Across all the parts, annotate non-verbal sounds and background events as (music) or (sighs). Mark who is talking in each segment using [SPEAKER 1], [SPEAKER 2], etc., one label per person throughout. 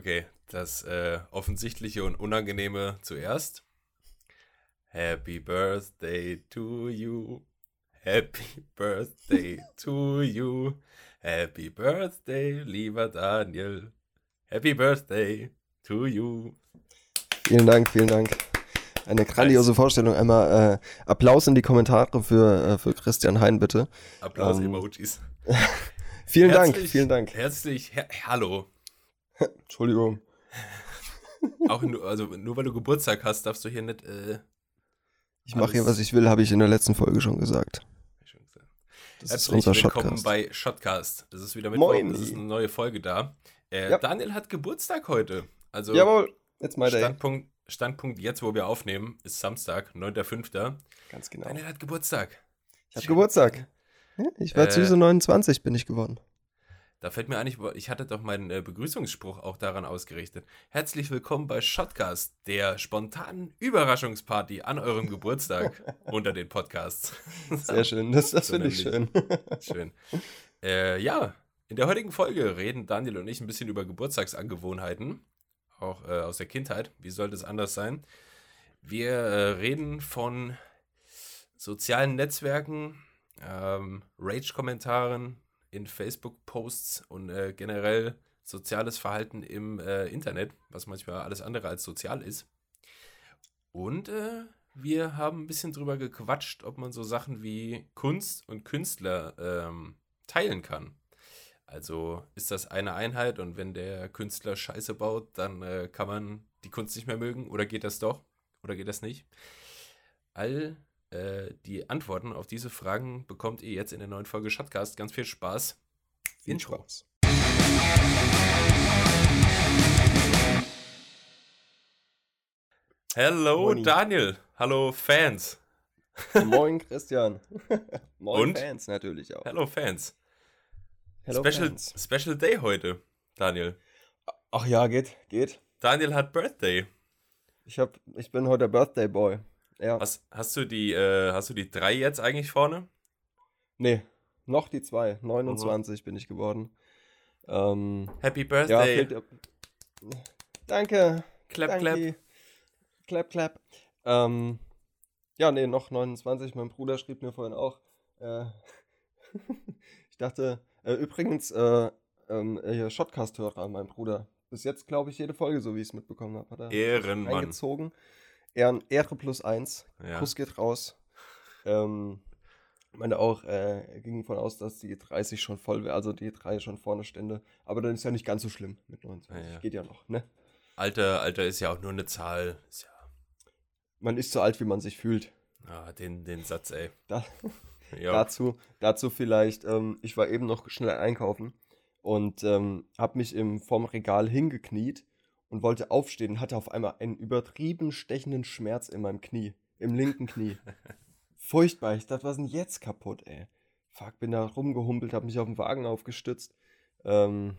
[SPEAKER 1] Okay, das äh, Offensichtliche und Unangenehme zuerst. Happy Birthday to you. Happy Birthday to you. Happy Birthday, lieber Daniel. Happy Birthday to you.
[SPEAKER 2] Vielen Dank, vielen Dank. Eine grandiose Vorstellung. Einmal äh, Applaus in die Kommentare für, äh, für Christian Hein, bitte.
[SPEAKER 1] Applaus-Emojis.
[SPEAKER 2] Ähm, vielen (laughs) Dank, vielen Dank.
[SPEAKER 1] Herzlich, her hallo. (laughs)
[SPEAKER 2] Entschuldigung. (laughs)
[SPEAKER 1] Auch nur, also nur weil du Geburtstag hast, darfst du hier nicht. Äh,
[SPEAKER 2] ich mache hier, was ich will, habe ich in der letzten Folge schon gesagt.
[SPEAKER 1] Das Herzlich ist unser willkommen Shotcast. bei Shotcast. Es ist wieder Mittwoch, es ist eine neue Folge da. Äh, ja. Daniel hat Geburtstag heute. Also
[SPEAKER 2] Jawohl, jetzt mal
[SPEAKER 1] Standpunkt, Standpunkt jetzt, wo wir aufnehmen, ist Samstag, 9.5.
[SPEAKER 2] Ganz genau.
[SPEAKER 1] Daniel hat Geburtstag.
[SPEAKER 2] Ich habe Geburtstag. Ich war äh, süße 29, bin ich geworden.
[SPEAKER 1] Da fällt mir ein, ich hatte doch meinen äh, Begrüßungsspruch auch daran ausgerichtet. Herzlich willkommen bei Shotcast, der spontanen Überraschungsparty an eurem Geburtstag (laughs) unter den Podcasts.
[SPEAKER 2] Sehr schön, das, das (laughs) so finde ich schön. (laughs)
[SPEAKER 1] schön. Äh, ja, in der heutigen Folge reden Daniel und ich ein bisschen über Geburtstagsangewohnheiten auch äh, aus der Kindheit. Wie sollte es anders sein? Wir äh, reden von sozialen Netzwerken, ähm, Rage-Kommentaren in Facebook-Posts und äh, generell soziales Verhalten im äh, Internet, was manchmal alles andere als sozial ist. Und äh, wir haben ein bisschen drüber gequatscht, ob man so Sachen wie Kunst und Künstler ähm, teilen kann. Also ist das eine Einheit und wenn der Künstler Scheiße baut, dann äh, kann man die Kunst nicht mehr mögen oder geht das doch oder geht das nicht? All äh, die Antworten auf diese Fragen bekommt ihr jetzt in der neuen Folge Shotcast. Ganz viel Spaß.
[SPEAKER 2] Viel Intro. Spaß.
[SPEAKER 1] Morning. Daniel. Hallo Fans.
[SPEAKER 2] Moin Christian. (laughs) Moin Und? Fans natürlich auch.
[SPEAKER 1] Hallo Fans. Hello Special, Special Day heute, Daniel.
[SPEAKER 2] Ach ja, geht, geht.
[SPEAKER 1] Daniel hat Birthday.
[SPEAKER 2] Ich hab, ich bin heute Birthday Boy. Ja.
[SPEAKER 1] Hast, hast du die, äh, hast du die drei jetzt eigentlich vorne?
[SPEAKER 2] Nee, noch die zwei. 29 mhm. bin ich geworden. Ähm,
[SPEAKER 1] Happy Birthday.
[SPEAKER 2] Ja, danke.
[SPEAKER 1] Clap, clap.
[SPEAKER 2] Clap, clap. Ähm, ja, nee, noch 29. Mein Bruder schrieb mir vorhin auch. Äh, (laughs) ich dachte, äh, übrigens, äh, ähm, Shotcast-Hörer, mein Bruder. Bis jetzt, glaube ich, jede Folge, so wie ich es mitbekommen habe, hat er
[SPEAKER 1] Ehrenmann.
[SPEAKER 2] eingezogen. Ehren, Ehre plus eins. Ja. Kuss geht raus. Ähm, meine auch, äh, ging davon aus, dass die 30 schon voll wäre, also die 3 schon vorne stände. Aber dann ist ja nicht ganz so schlimm mit 29. Ja, ja. Geht ja noch, ne?
[SPEAKER 1] Alter, Alter ist ja auch nur eine Zahl. Ja
[SPEAKER 2] man ist so alt, wie man sich fühlt.
[SPEAKER 1] Ah, den, den Satz, ey.
[SPEAKER 2] Da, (laughs) dazu, dazu vielleicht, ähm, ich war eben noch schnell einkaufen und ähm, habe mich im, vorm Regal hingekniet und wollte aufstehen und hatte auf einmal einen übertrieben stechenden Schmerz in meinem Knie, im linken Knie. (laughs) Furchtbar, ich dachte, was ist denn jetzt kaputt, ey? Fuck, bin da rumgehumpelt, habe mich auf den Wagen aufgestützt. Ähm,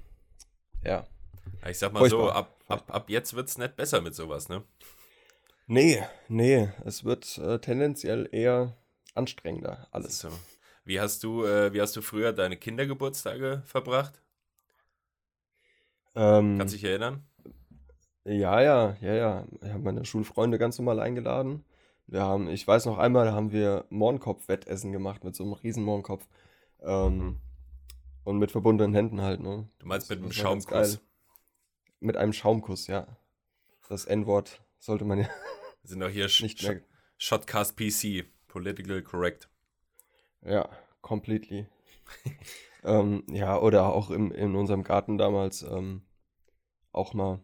[SPEAKER 2] ja.
[SPEAKER 1] Ich sag mal Furchtbar. so, ab, ab, ab jetzt wird's nicht besser mit sowas, ne?
[SPEAKER 2] Nee, nee, es wird äh, tendenziell eher anstrengender alles. So.
[SPEAKER 1] Wie hast du, äh, wie hast du früher deine Kindergeburtstage verbracht? Ähm, Kannst du dich erinnern?
[SPEAKER 2] Ja, ja, ja, ja. Ich habe meine Schulfreunde ganz normal eingeladen. Wir haben, ich weiß noch einmal, da haben wir Mohrenkopf-Wettessen gemacht mit so einem riesen Mohrenkopf. Ähm, und mit verbundenen Händen halt, ne?
[SPEAKER 1] Du meinst mit einem Schaumkuss?
[SPEAKER 2] Mit einem Schaumkuss, ja. Das N-Wort sollte man ja.
[SPEAKER 1] Wir sind doch hier (laughs) nicht mehr. Shotcast PC, political correct.
[SPEAKER 2] Ja, completely. (laughs) ähm, ja, oder auch im, in unserem Garten damals ähm, auch mal,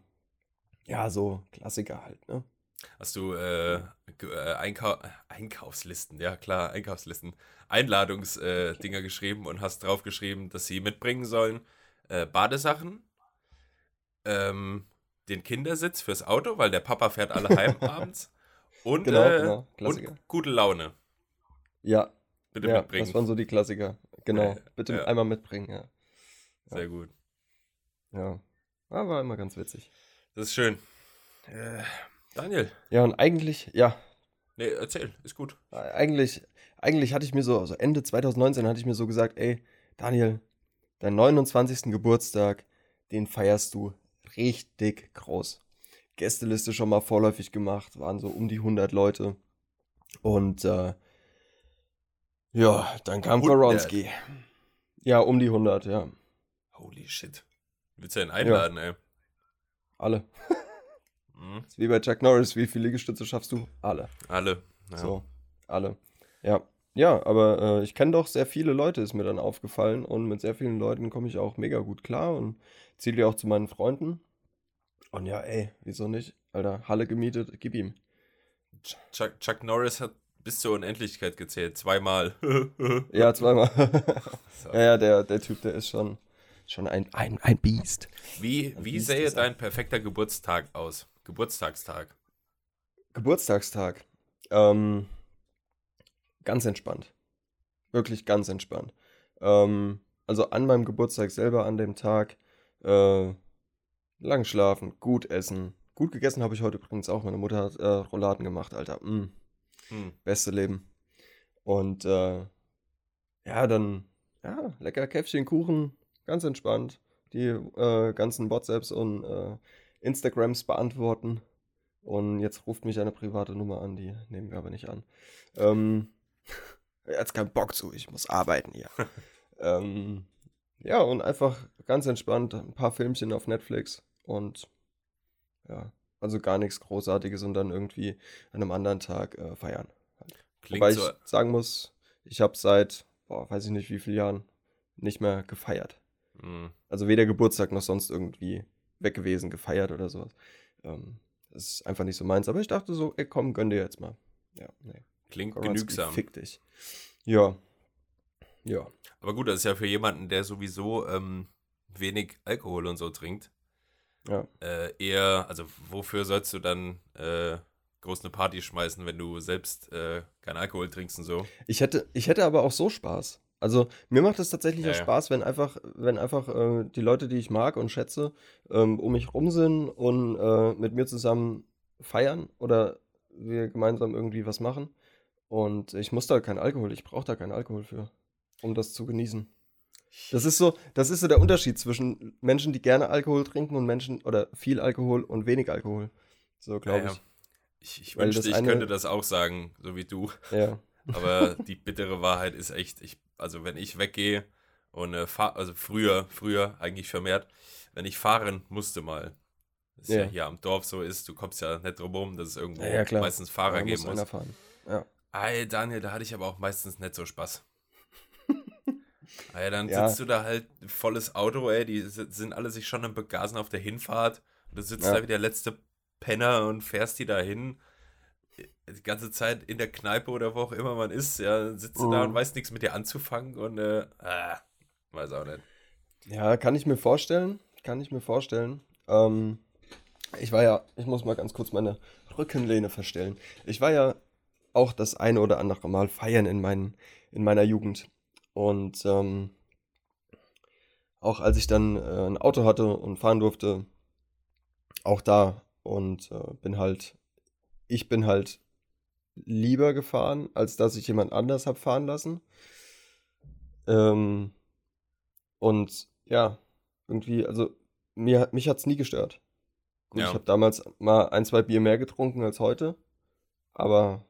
[SPEAKER 2] ja, so Klassiker halt, ne?
[SPEAKER 1] Hast du äh, äh, Einkau Einkaufslisten, ja klar, Einkaufslisten, Einladungsdinger äh, geschrieben und hast draufgeschrieben, dass sie mitbringen sollen äh, Badesachen, ähm, den Kindersitz fürs Auto, weil der Papa fährt alle heim (laughs) abends und, genau, äh, genau. und gute Laune.
[SPEAKER 2] Ja, Bitte ja, mitbringen. Das waren so die Klassiker. Genau. Bitte ja. einmal mitbringen, ja.
[SPEAKER 1] Sehr gut.
[SPEAKER 2] Ja. war immer ganz witzig.
[SPEAKER 1] Das ist schön. Äh, Daniel.
[SPEAKER 2] Ja, und eigentlich, ja.
[SPEAKER 1] Nee, erzähl, ist gut.
[SPEAKER 2] Eigentlich, eigentlich hatte ich mir so, also Ende 2019 hatte ich mir so gesagt, ey, Daniel, deinen 29. Geburtstag, den feierst du richtig groß. Gästeliste schon mal vorläufig gemacht, waren so um die 100 Leute. Und äh, ja, dann kam Koronski. Ja, um die 100, ja.
[SPEAKER 1] Holy shit. Willst du denn einladen, ja. ey?
[SPEAKER 2] Alle. Mhm. wie bei Chuck Norris. Wie viele Liegestütze schaffst du? Alle.
[SPEAKER 1] Alle.
[SPEAKER 2] Ja. So, alle. Ja. Ja, aber äh, ich kenne doch sehr viele Leute, ist mir dann aufgefallen. Und mit sehr vielen Leuten komme ich auch mega gut klar und zähle ja auch zu meinen Freunden. Und ja, ey, wieso nicht? Alter, Halle gemietet, gib ihm.
[SPEAKER 1] Chuck, Chuck Norris hat bis zur Unendlichkeit gezählt, zweimal. (laughs)
[SPEAKER 2] ja, zweimal. (laughs) ja, ja, der, der Typ, der ist schon, schon ein, ein, ein Biest.
[SPEAKER 1] Wie, ein wie Biest sähe dein perfekter Geburtstag aus? Geburtstagstag.
[SPEAKER 2] Geburtstagstag. Ähm, ganz entspannt. Wirklich ganz entspannt. Ähm, also an meinem Geburtstag selber, an dem Tag, äh, lang schlafen, gut essen. Gut gegessen habe ich heute übrigens auch. Meine Mutter hat äh, Rouladen gemacht, Alter. Mm. Hm. Beste Leben. Und äh, ja, dann, ja, lecker Käffchen, Kuchen, ganz entspannt. Die äh, ganzen WhatsApps und äh, Instagrams beantworten. Und jetzt ruft mich eine private Nummer an, die nehmen wir aber nicht an. Ähm, (laughs) er hat keinen Bock zu, ich muss arbeiten hier. (laughs) ähm, ja, und einfach ganz entspannt ein paar Filmchen auf Netflix und ja, also gar nichts Großartiges und dann irgendwie an einem anderen Tag äh, feiern. Klingt Wobei so. ich sagen muss, ich habe seit, boah, weiß ich nicht wie viele Jahren nicht mehr gefeiert. Mhm. Also weder Geburtstag noch sonst irgendwie weg gewesen, gefeiert oder sowas. Ähm, das ist einfach nicht so meins. Aber ich dachte so, ey, komm, gönn dir jetzt mal. Ja, nee.
[SPEAKER 1] Klingt Koranski, genügsam.
[SPEAKER 2] Fick dich. Ja. Ja.
[SPEAKER 1] Aber gut, das ist ja für jemanden, der sowieso ähm, wenig Alkohol und so trinkt.
[SPEAKER 2] Ja.
[SPEAKER 1] Äh, eher, also wofür sollst du dann äh, groß eine Party schmeißen, wenn du selbst äh, keinen Alkohol trinkst und so?
[SPEAKER 2] Ich hätte, ich hätte aber auch so Spaß. Also mir macht es tatsächlich ja, auch Spaß, wenn einfach, wenn einfach äh, die Leute, die ich mag und schätze, ähm, um mich rum sind und äh, mit mir zusammen feiern oder wir gemeinsam irgendwie was machen. Und ich muss da keinen Alkohol, ich brauche da keinen Alkohol für, um das zu genießen. Das ist so, das ist so der Unterschied zwischen Menschen, die gerne Alkohol trinken und Menschen oder viel Alkohol und wenig Alkohol. So glaube ja, ich.
[SPEAKER 1] Ich, ich wünschte, ich eine... könnte das auch sagen, so wie du.
[SPEAKER 2] Ja.
[SPEAKER 1] Aber die bittere Wahrheit ist echt, ich, also wenn ich weggehe und äh, fahr, also früher, früher eigentlich vermehrt, wenn ich fahren musste mal, das ja. ja hier am Dorf so ist, du kommst ja nicht drum rum, dass es irgendwo ja, ja, meistens Fahrer geben muss.
[SPEAKER 2] Fahren. Ja.
[SPEAKER 1] Ey, Daniel, da hatte ich aber auch meistens nicht so Spaß. (laughs) ey, dann sitzt du da halt volles Auto, ey, die sind alle sich schon am Begasen auf der Hinfahrt. Du sitzt da wie der letzte Penner und fährst die da hin die ganze Zeit in der Kneipe oder wo auch immer man ist, ja, sitzt du da und mhm. weiß nichts mit dir anzufangen und äh, ah, weiß auch nicht.
[SPEAKER 2] Ja, kann ich mir vorstellen. Kann ich mir vorstellen. Ähm, ich war ja, ich muss mal ganz kurz meine Rückenlehne verstellen. Ich war ja auch das eine oder andere Mal feiern in, mein, in meiner Jugend. Und ähm, auch als ich dann äh, ein Auto hatte und fahren durfte, auch da und äh, bin halt, ich bin halt lieber gefahren, als dass ich jemand anders habe fahren lassen. Ähm, und ja, irgendwie, also mir, mich hat es nie gestört. Gut, ja. ich habe damals mal ein, zwei Bier mehr getrunken als heute, aber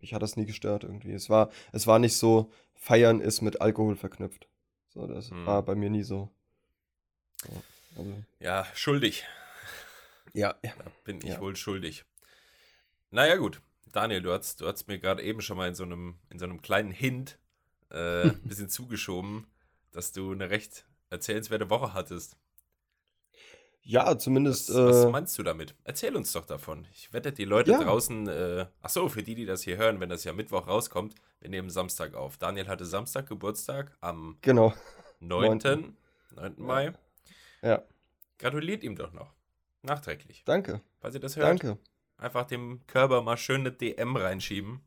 [SPEAKER 2] mich hat das nie gestört irgendwie. Es war, es war nicht so, Feiern ist mit Alkohol verknüpft. So, das hm. war bei mir nie so.
[SPEAKER 1] Ja, also. ja schuldig.
[SPEAKER 2] Ja, ja.
[SPEAKER 1] Da bin ich ja. wohl schuldig. Naja, gut. Daniel, du hast, du hast mir gerade eben schon mal in so einem, in so einem kleinen Hint äh, (laughs) ein bisschen zugeschoben, dass du eine recht erzählenswerte Woche hattest.
[SPEAKER 2] Ja, zumindest.
[SPEAKER 1] Was, äh, was, meinst du damit? Erzähl uns doch davon. Ich wette, die Leute ja. draußen. Äh, ach so, für die, die das hier hören, wenn das ja Mittwoch rauskommt, wir nehmen Samstag auf. Daniel hatte Samstag Geburtstag am
[SPEAKER 2] genau.
[SPEAKER 1] 9. 9. 9. Mai.
[SPEAKER 2] Ja.
[SPEAKER 1] Gratuliert ihm doch noch. Nachträglich.
[SPEAKER 2] Danke.
[SPEAKER 1] Falls ihr das hört.
[SPEAKER 2] Danke.
[SPEAKER 1] Einfach dem Körper mal schön eine DM reinschieben.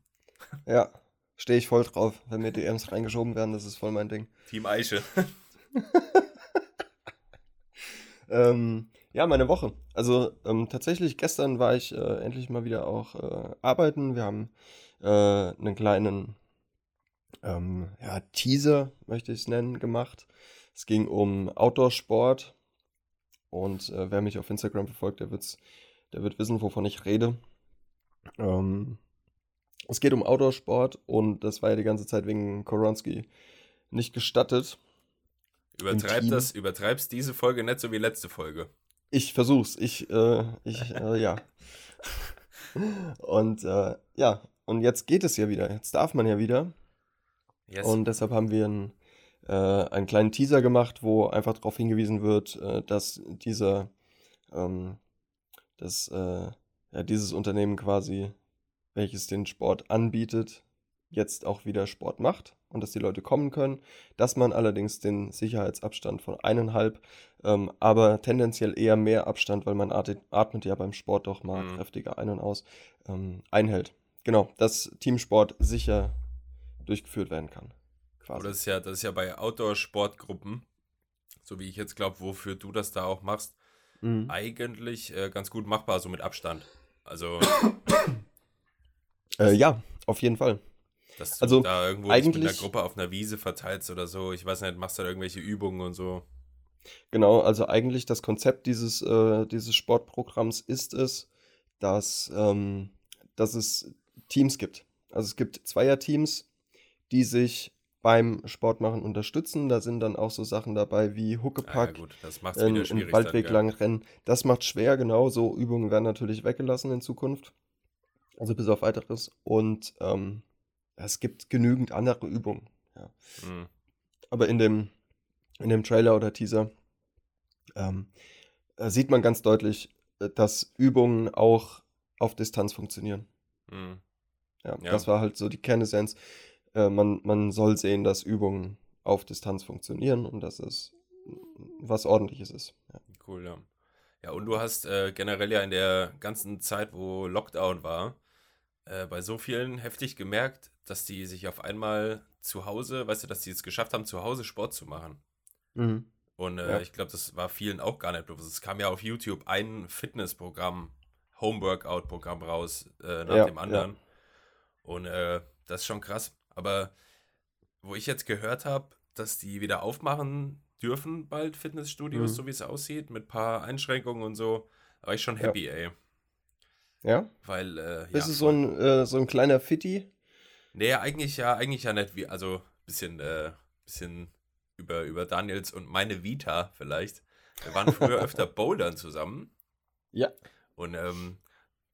[SPEAKER 2] Ja, stehe ich voll drauf. Wenn mir DMs reingeschoben werden, das ist voll mein Ding.
[SPEAKER 1] Team Eiche. (laughs)
[SPEAKER 2] ähm, ja, meine Woche. Also ähm, tatsächlich, gestern war ich äh, endlich mal wieder auch äh, arbeiten. Wir haben äh, einen kleinen ähm, ja, Teaser, möchte ich es nennen, gemacht. Es ging um Outdoor-Sport Und äh, wer mich auf Instagram verfolgt, der, wird's, der wird wissen, wovon ich rede. Ähm, es geht um Outdoor-Sport und das war ja die ganze Zeit wegen Koronski nicht gestattet.
[SPEAKER 1] Übertreib das, übertreibst diese Folge nicht so wie letzte Folge.
[SPEAKER 2] Ich versuch's. Ich, äh, ich, (laughs) äh, ja. Und äh, ja, und jetzt geht es ja wieder. Jetzt darf man ja wieder. Yes. Und deshalb haben wir einen, äh, einen kleinen Teaser gemacht, wo einfach darauf hingewiesen wird, äh, dass dieser, ähm, dass äh, ja, dieses Unternehmen quasi, welches den Sport anbietet, jetzt auch wieder Sport macht und dass die Leute kommen können, dass man allerdings den Sicherheitsabstand von eineinhalb, ähm, aber tendenziell eher mehr Abstand, weil man atmet, atmet ja beim Sport doch mal mhm. kräftiger ein und aus, ähm, einhält. Genau, dass Teamsport sicher durchgeführt werden kann.
[SPEAKER 1] Quasi. Das ist ja, das ist ja bei Outdoor-Sportgruppen, so wie ich jetzt glaube, wofür du das da auch machst, mhm. eigentlich äh, ganz gut machbar, so mit Abstand. Also.
[SPEAKER 2] äh, ja, auf jeden Fall.
[SPEAKER 1] Dass du also da irgendwo eigentlich, mit einer Gruppe auf einer Wiese verteilst oder so. Ich weiß nicht, machst du da irgendwelche Übungen und so.
[SPEAKER 2] Genau, also eigentlich das Konzept dieses, äh, dieses Sportprogramms ist es, dass, ähm, dass es Teams gibt. Also es gibt Zweierteams, die sich beim Sportmachen unterstützen. Da sind dann auch so Sachen dabei wie Huckepack,
[SPEAKER 1] ja, ja, ähm,
[SPEAKER 2] ein Waldweg lang rennen. Das macht schwer, genau. So Übungen werden natürlich weggelassen in Zukunft. Also bis auf weiteres. Und ähm, es gibt genügend andere Übungen. Ja. Mhm. Aber in dem, in dem Trailer oder Teaser ähm, äh, sieht man ganz deutlich, äh, dass Übungen auch auf Distanz funktionieren. Mhm. Ja, ja, das war halt so die Kernessenz. Äh, man, man soll sehen, dass Übungen auf Distanz funktionieren und dass es was ordentliches ist. Ja.
[SPEAKER 1] Cool, ja. Ja, und du hast äh, generell ja in der ganzen Zeit, wo Lockdown war, äh, bei so vielen heftig gemerkt, dass die sich auf einmal zu Hause, weißt du, dass die es geschafft haben, zu Hause Sport zu machen. Mhm. Und äh, ja. ich glaube, das war vielen auch gar nicht bewusst. Es kam ja auf YouTube ein Fitnessprogramm, Homeworkout-Programm raus äh, nach ja, dem anderen. Ja. Und äh, das ist schon krass. Aber wo ich jetzt gehört habe, dass die wieder aufmachen dürfen, bald Fitnessstudios, mhm. so wie es aussieht, mit ein paar Einschränkungen und so, war ich schon happy, ey.
[SPEAKER 2] Ja?
[SPEAKER 1] Weil, äh,
[SPEAKER 2] Bist ja, du so ein, äh, so ein kleiner Fitti?
[SPEAKER 1] Nee, eigentlich ja, eigentlich ja nicht wie, also bisschen, äh, bisschen über, über Daniels und meine Vita vielleicht. Wir waren früher (laughs) öfter bouldern zusammen.
[SPEAKER 2] Ja.
[SPEAKER 1] Und ähm,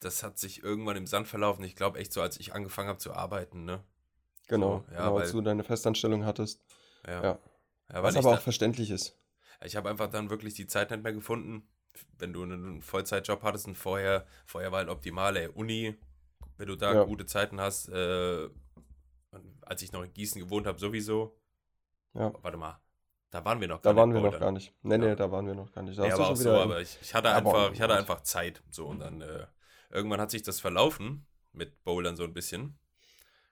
[SPEAKER 1] das hat sich irgendwann im Sand verlaufen. Ich glaube echt so, als ich angefangen habe zu arbeiten, ne?
[SPEAKER 2] Genau,
[SPEAKER 1] so,
[SPEAKER 2] ja, genau, weil, als du deine Festanstellung hattest.
[SPEAKER 1] Ja. ja.
[SPEAKER 2] ja Was aber auch verständlich ist.
[SPEAKER 1] Ich habe einfach dann wirklich die Zeit nicht mehr gefunden, wenn du einen Vollzeitjob hattest und vorher, vorher war halt optimal, ey, Uni, wenn du da ja. gute Zeiten hast, äh, als ich noch in Gießen gewohnt habe, sowieso.
[SPEAKER 2] Ja.
[SPEAKER 1] Warte mal, da waren wir noch
[SPEAKER 2] gar da nicht. Da waren wir noch gar nicht. Nee, nee, da waren wir noch gar nicht. Da
[SPEAKER 1] ja, aber auch so, aber ich, ich hatte einfach, ich hatte einfach Zeit, so, und dann, äh, irgendwann hat sich das verlaufen mit Bowlern so ein bisschen.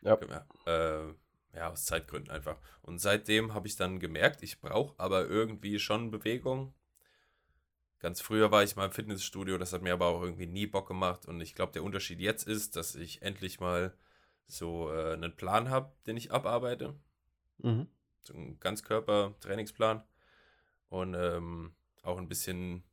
[SPEAKER 2] Ja.
[SPEAKER 1] Äh, ja, aus Zeitgründen einfach. Und seitdem habe ich dann gemerkt, ich brauche aber irgendwie schon Bewegung. Ganz früher war ich mal im Fitnessstudio, das hat mir aber auch irgendwie nie Bock gemacht. Und ich glaube, der Unterschied jetzt ist, dass ich endlich mal so äh, einen Plan habe, den ich abarbeite. Mhm. So einen Ganzkörper-Trainingsplan. Und ähm, auch ein bisschen,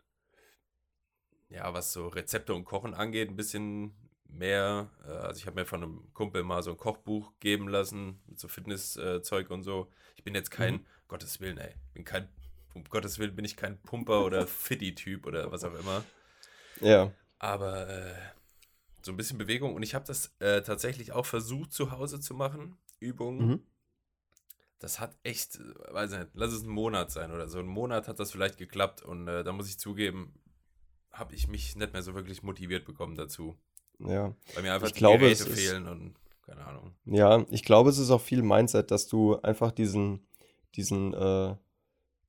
[SPEAKER 1] ja, was so Rezepte und Kochen angeht, ein bisschen mehr. Äh, also ich habe mir von einem Kumpel mal so ein Kochbuch geben lassen mit so Fitnesszeug und so. Ich bin jetzt kein, mhm. Gottes Willen, ey, bin kein um Gottes Willen bin ich kein Pumper oder (laughs) Fitty-Typ oder was auch immer.
[SPEAKER 2] Ja.
[SPEAKER 1] Aber äh, so ein bisschen Bewegung. Und ich habe das äh, tatsächlich auch versucht zu Hause zu machen, Übungen. Mhm. Das hat echt, weiß nicht, lass es ein Monat sein oder so. Ein Monat hat das vielleicht geklappt. Und äh, da muss ich zugeben, habe ich mich nicht mehr so wirklich motiviert bekommen dazu.
[SPEAKER 2] Ja.
[SPEAKER 1] Weil mir einfach
[SPEAKER 2] ich die glaube,
[SPEAKER 1] Geräte fehlen und keine Ahnung.
[SPEAKER 2] Ja, ich glaube, es ist auch viel Mindset, dass du einfach diesen, diesen, äh,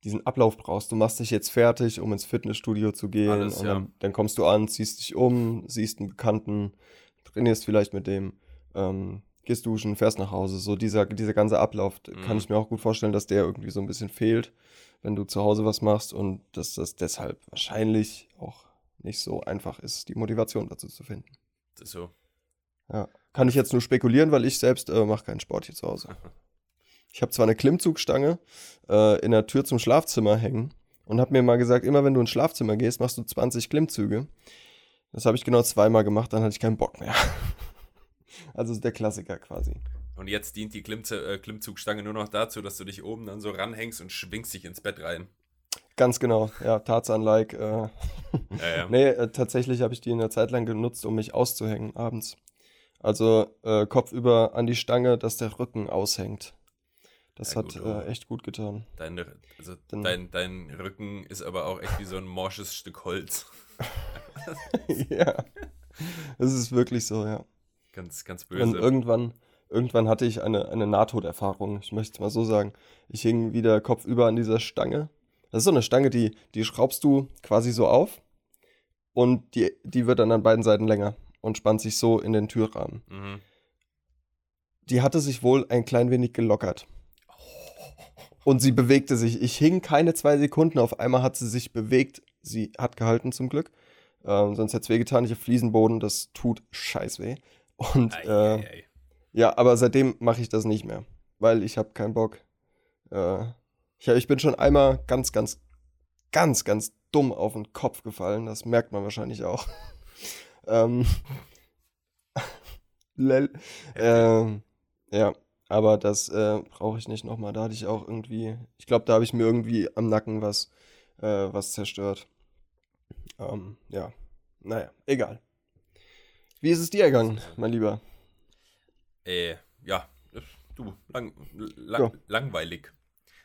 [SPEAKER 2] diesen Ablauf brauchst. Du machst dich jetzt fertig, um ins Fitnessstudio zu gehen. Alles, und dann, ja. dann, kommst du an, ziehst dich um, siehst einen Bekannten, trainierst vielleicht mit dem, ähm, gehst duschen, fährst nach Hause. So dieser, dieser ganze Ablauf mhm. kann ich mir auch gut vorstellen, dass der irgendwie so ein bisschen fehlt, wenn du zu Hause was machst und dass das deshalb wahrscheinlich auch nicht so einfach ist, die Motivation dazu zu finden.
[SPEAKER 1] Ist so.
[SPEAKER 2] Ja. Kann ich jetzt nur spekulieren, weil ich selbst äh, mache keinen Sport hier zu Hause. Ich habe zwar eine Klimmzugstange äh, in der Tür zum Schlafzimmer hängen, und hat mir mal gesagt, immer wenn du ins Schlafzimmer gehst, machst du 20 Klimmzüge. Das habe ich genau zweimal gemacht, dann hatte ich keinen Bock mehr. (laughs) also der Klassiker quasi.
[SPEAKER 1] Und jetzt dient die äh, Klimmzugstange nur noch dazu, dass du dich oben dann so ranhängst und schwingst dich ins Bett rein.
[SPEAKER 2] Ganz genau, ja, Tarzan-like. Äh. Ja, ja. (laughs) nee, äh, tatsächlich habe ich die in der Zeit lang genutzt, um mich auszuhängen abends. Also äh, über an die Stange, dass der Rücken aushängt. Das ja, hat gut, äh, echt gut getan.
[SPEAKER 1] Dein, also Dann, dein, dein Rücken ist aber auch echt wie so ein morsches Stück Holz. (laughs)
[SPEAKER 2] ja, das ist wirklich so, ja.
[SPEAKER 1] Ganz, ganz böse.
[SPEAKER 2] Und irgendwann, irgendwann hatte ich eine, eine Nahtoderfahrung, ich möchte es mal so sagen. Ich hing wieder kopfüber an dieser Stange. Das ist so eine Stange, die, die schraubst du quasi so auf und die, die wird dann an beiden Seiten länger und spannt sich so in den Türrahmen. Mhm. Die hatte sich wohl ein klein wenig gelockert. Und sie bewegte sich. Ich hing keine zwei Sekunden. Auf einmal hat sie sich bewegt. Sie hat gehalten zum Glück. Ähm, sonst hätte es wehgetan. Ich habe Fliesenboden. Das tut scheiß weh. Und ei, äh, ei, ei. ja, aber seitdem mache ich das nicht mehr. Weil ich habe keinen Bock. Äh, ich, ich bin schon einmal ganz, ganz, ganz, ganz dumm auf den Kopf gefallen. Das merkt man wahrscheinlich auch. (laughs) ähm, (laughs) ähm, ja, aber das äh, brauche ich nicht nochmal. Da hatte ich auch irgendwie, ich glaube, da habe ich mir irgendwie am Nacken was, äh, was zerstört. Ähm, ja, naja, egal. Wie ist es dir ergangen, mein Lieber?
[SPEAKER 1] Äh, ja, du, lang, lang, ja. langweilig.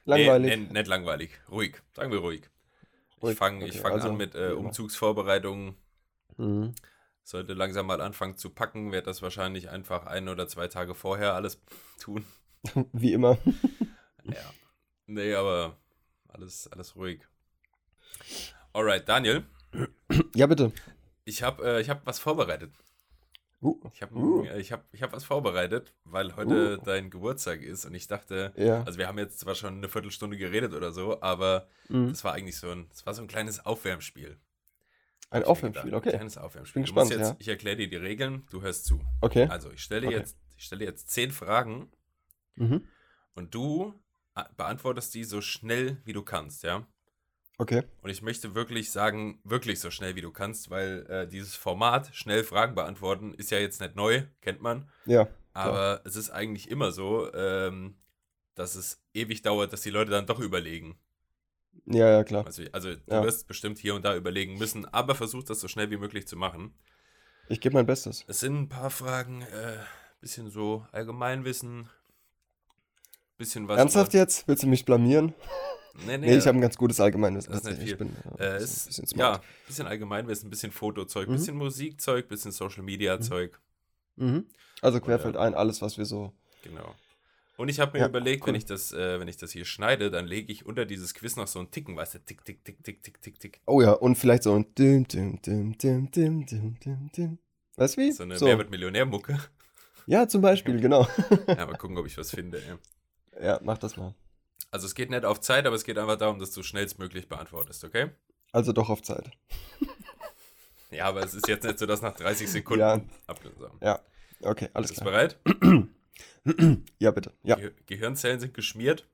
[SPEAKER 2] Langweilig?
[SPEAKER 1] Nee, nicht langweilig, ruhig, sagen wir ruhig. ruhig. Ich fange okay, fang also, an mit äh, Umzugsvorbereitungen. Mhm. Sollte langsam mal anfangen zu packen, werde das wahrscheinlich einfach ein oder zwei Tage vorher alles (laughs) tun. (laughs)
[SPEAKER 2] Wie immer. (laughs)
[SPEAKER 1] ja. Nee, aber alles, alles ruhig. Alright, Daniel.
[SPEAKER 2] Ja, bitte.
[SPEAKER 1] Ich habe äh, hab was vorbereitet. Uh, ich habe uh. ich hab, ich hab was vorbereitet, weil heute uh. dein Geburtstag ist und ich dachte, ja. also wir haben jetzt zwar schon eine Viertelstunde geredet oder so, aber mhm. das war eigentlich so ein, das war so ein kleines Aufwärmspiel.
[SPEAKER 2] Ein Aufwärmspiel, okay. Ein
[SPEAKER 1] kleines Aufwärmspiel. Bin gespannt, jetzt, ja. Ich erkläre dir die Regeln, du hörst zu.
[SPEAKER 2] Okay.
[SPEAKER 1] Also, ich stelle, okay. jetzt, ich stelle jetzt zehn Fragen mhm. und du äh, beantwortest die so schnell, wie du kannst, ja?
[SPEAKER 2] Okay.
[SPEAKER 1] Und ich möchte wirklich sagen, wirklich so schnell, wie du kannst, weil äh, dieses Format, schnell Fragen beantworten, ist ja jetzt nicht neu, kennt man.
[SPEAKER 2] Ja.
[SPEAKER 1] Aber klar. es ist eigentlich immer so, ähm, dass es ewig dauert, dass die Leute dann doch überlegen.
[SPEAKER 2] Ja, ja, klar.
[SPEAKER 1] Also, also du ja. wirst bestimmt hier und da überlegen müssen, aber versuch das so schnell wie möglich zu machen.
[SPEAKER 2] Ich gebe mein Bestes.
[SPEAKER 1] Es sind ein paar Fragen, äh, bisschen so Allgemeinwissen, bisschen was.
[SPEAKER 2] Ernsthaft über... jetzt? Willst du mich blamieren? (laughs) Nee, nee, nee ich habe ein ganz gutes Allgemeinwissen.
[SPEAKER 1] Das ist nicht viel. Ich bin, äh, äh, ist, bisschen smart. Ja, bisschen Allgemeinwissen, bisschen Fotozeug, mhm. bisschen Musikzeug, bisschen Social Media mhm. Zeug.
[SPEAKER 2] Mhm. Also querfällt ein, alles, was wir so.
[SPEAKER 1] Genau. Und ich habe mir ja, überlegt, cool. wenn ich das, äh, wenn ich das hier schneide, dann lege ich unter dieses Quiz noch so einen Ticken, weißt du, tick, tick, tick, tick, tick, tick, tick.
[SPEAKER 2] Oh ja, und vielleicht so ein dim, dim, dim, dim, dim, dim, dim, dim. Weißt du wie?
[SPEAKER 1] So eine so. Wer wird Millionär-Mucke.
[SPEAKER 2] Ja, zum Beispiel, genau.
[SPEAKER 1] ja, mal gucken, ob ich was finde.
[SPEAKER 2] Ja. ja, mach das mal.
[SPEAKER 1] Also es geht nicht auf Zeit, aber es geht einfach darum, dass du schnellstmöglich beantwortest, okay?
[SPEAKER 2] Also doch auf Zeit. (laughs)
[SPEAKER 1] ja, aber es ist jetzt nicht so, dass nach 30 (laughs) Sekunden
[SPEAKER 2] ja. Ja, okay, alles
[SPEAKER 1] Bist
[SPEAKER 2] klar.
[SPEAKER 1] Bist du bereit? (clears throat)
[SPEAKER 2] ja, bitte. Ja.
[SPEAKER 1] Ge Gehirnzellen sind geschmiert?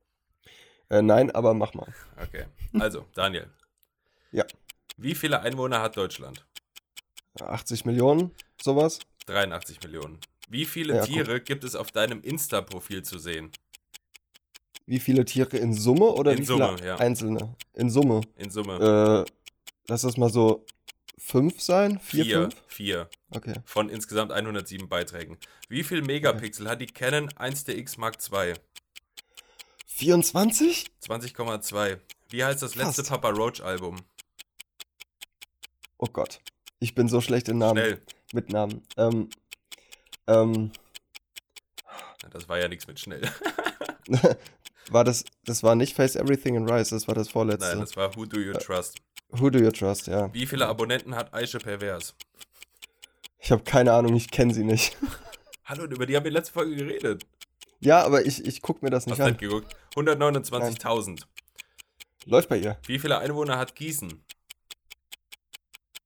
[SPEAKER 2] Äh, nein, aber mach mal.
[SPEAKER 1] Okay. Also, Daniel.
[SPEAKER 2] ja.
[SPEAKER 1] Wie viele Einwohner hat Deutschland?
[SPEAKER 2] 80 Millionen, sowas?
[SPEAKER 1] 83 Millionen. Wie viele ja, Tiere gibt es auf deinem Insta-Profil zu sehen?
[SPEAKER 2] Wie viele Tiere in Summe oder
[SPEAKER 1] in
[SPEAKER 2] wie
[SPEAKER 1] Summe,
[SPEAKER 2] viele
[SPEAKER 1] ja.
[SPEAKER 2] einzelne? In Summe.
[SPEAKER 1] In Summe.
[SPEAKER 2] Äh, lass das mal so fünf sein? Vier,
[SPEAKER 1] vier.
[SPEAKER 2] Fünf?
[SPEAKER 1] Vier.
[SPEAKER 2] Okay.
[SPEAKER 1] Von insgesamt 107 Beiträgen. Wie viel Megapixel okay. hat die Canon 1DX Mark II?
[SPEAKER 2] 24?
[SPEAKER 1] 20,2. Wie heißt das letzte Fast. Papa Roach Album?
[SPEAKER 2] Oh Gott. Ich bin so schlecht in Namen.
[SPEAKER 1] Schnell.
[SPEAKER 2] Mit Namen. Ähm. Ähm.
[SPEAKER 1] Das war ja nichts mit schnell. (laughs) (laughs)
[SPEAKER 2] war das, das war nicht Face Everything and Rise, das war das vorletzte.
[SPEAKER 1] Nein, das war Who Do You äh, Trust.
[SPEAKER 2] Who Do You Trust, ja.
[SPEAKER 1] Wie viele Abonnenten hat Aisha Pervers?
[SPEAKER 2] Ich habe keine Ahnung, ich kenne sie nicht. (laughs)
[SPEAKER 1] Hallo, über die haben wir letzte Folge geredet.
[SPEAKER 2] Ja, aber ich, ich gucke mir das nicht Hast an. Nicht
[SPEAKER 1] geguckt? 129.000.
[SPEAKER 2] Läuft bei ihr.
[SPEAKER 1] Wie viele Einwohner hat Gießen?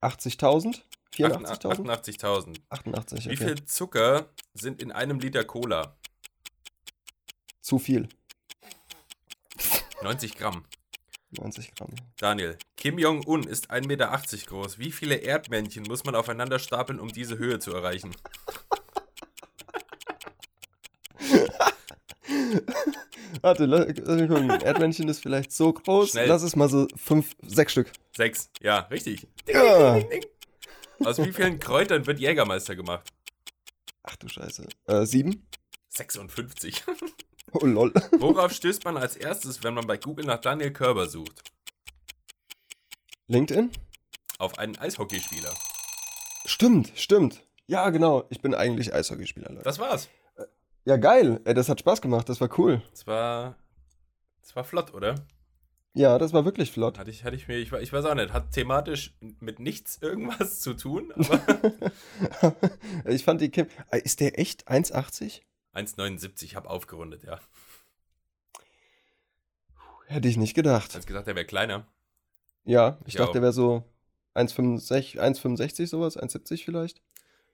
[SPEAKER 2] 80.000?
[SPEAKER 1] 84.000? 88.000.
[SPEAKER 2] 88, okay.
[SPEAKER 1] Wie viel Zucker sind in einem Liter Cola?
[SPEAKER 2] Zu viel.
[SPEAKER 1] 90 Gramm.
[SPEAKER 2] 90 Gramm.
[SPEAKER 1] Daniel, Kim Jong-un ist 1,80 Meter groß. Wie viele Erdmännchen muss man aufeinander stapeln, um diese Höhe zu erreichen? (laughs)
[SPEAKER 2] Warte, lass mich gucken. Erdmännchen ist vielleicht so groß. Schnell. Lass es mal so fünf, sechs Stück.
[SPEAKER 1] Sechs, ja, richtig. Ding, ja. Ding, ding, Aus wie vielen Kräutern wird Jägermeister gemacht?
[SPEAKER 2] Ach du Scheiße. Äh, sieben?
[SPEAKER 1] 56.
[SPEAKER 2] Oh lol. (laughs)
[SPEAKER 1] Worauf stößt man als erstes, wenn man bei Google nach Daniel Körber sucht?
[SPEAKER 2] LinkedIn?
[SPEAKER 1] Auf einen Eishockeyspieler.
[SPEAKER 2] Stimmt, stimmt. Ja, genau. Ich bin eigentlich Eishockeyspieler. Leute.
[SPEAKER 1] Das war's.
[SPEAKER 2] Ja, geil. Ey, das hat Spaß gemacht. Das war cool.
[SPEAKER 1] Das war, das war flott, oder?
[SPEAKER 2] Ja, das war wirklich flott.
[SPEAKER 1] Hatte ich, hatte ich mir, ich, ich weiß auch nicht, hat thematisch mit nichts irgendwas zu tun, aber. (laughs)
[SPEAKER 2] ich fand die Kim. Ist der echt 1,80?
[SPEAKER 1] 1,79, hab aufgerundet, ja.
[SPEAKER 2] Hätte ich nicht gedacht.
[SPEAKER 1] Hast gesagt, der wäre kleiner?
[SPEAKER 2] Ja, ich, ich dachte, der wäre so 1,65, 1,65 sowas, 1,70 vielleicht.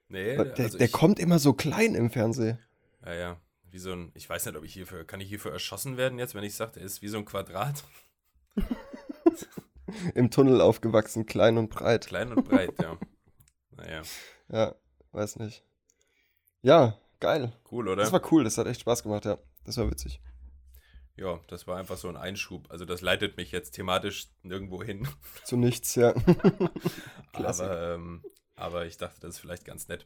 [SPEAKER 1] Nee,
[SPEAKER 2] der, also der kommt immer so klein im Fernsehen.
[SPEAKER 1] Ja, ja. Wie so ein, ich weiß nicht, ob ich hierfür, kann ich hierfür erschossen werden jetzt, wenn ich sage, der ist wie so ein Quadrat? (laughs)
[SPEAKER 2] Im Tunnel aufgewachsen, klein und breit.
[SPEAKER 1] Klein und breit, ja. (laughs) Naja.
[SPEAKER 2] Ja, weiß nicht. Ja, geil.
[SPEAKER 1] Cool, oder?
[SPEAKER 2] Das war cool, das hat echt Spaß gemacht, ja. Das war witzig.
[SPEAKER 1] Ja, das war einfach so ein Einschub. Also das leitet mich jetzt thematisch nirgendwo hin.
[SPEAKER 2] Zu nichts, ja. (laughs)
[SPEAKER 1] aber, ähm, aber ich dachte, das ist vielleicht ganz nett.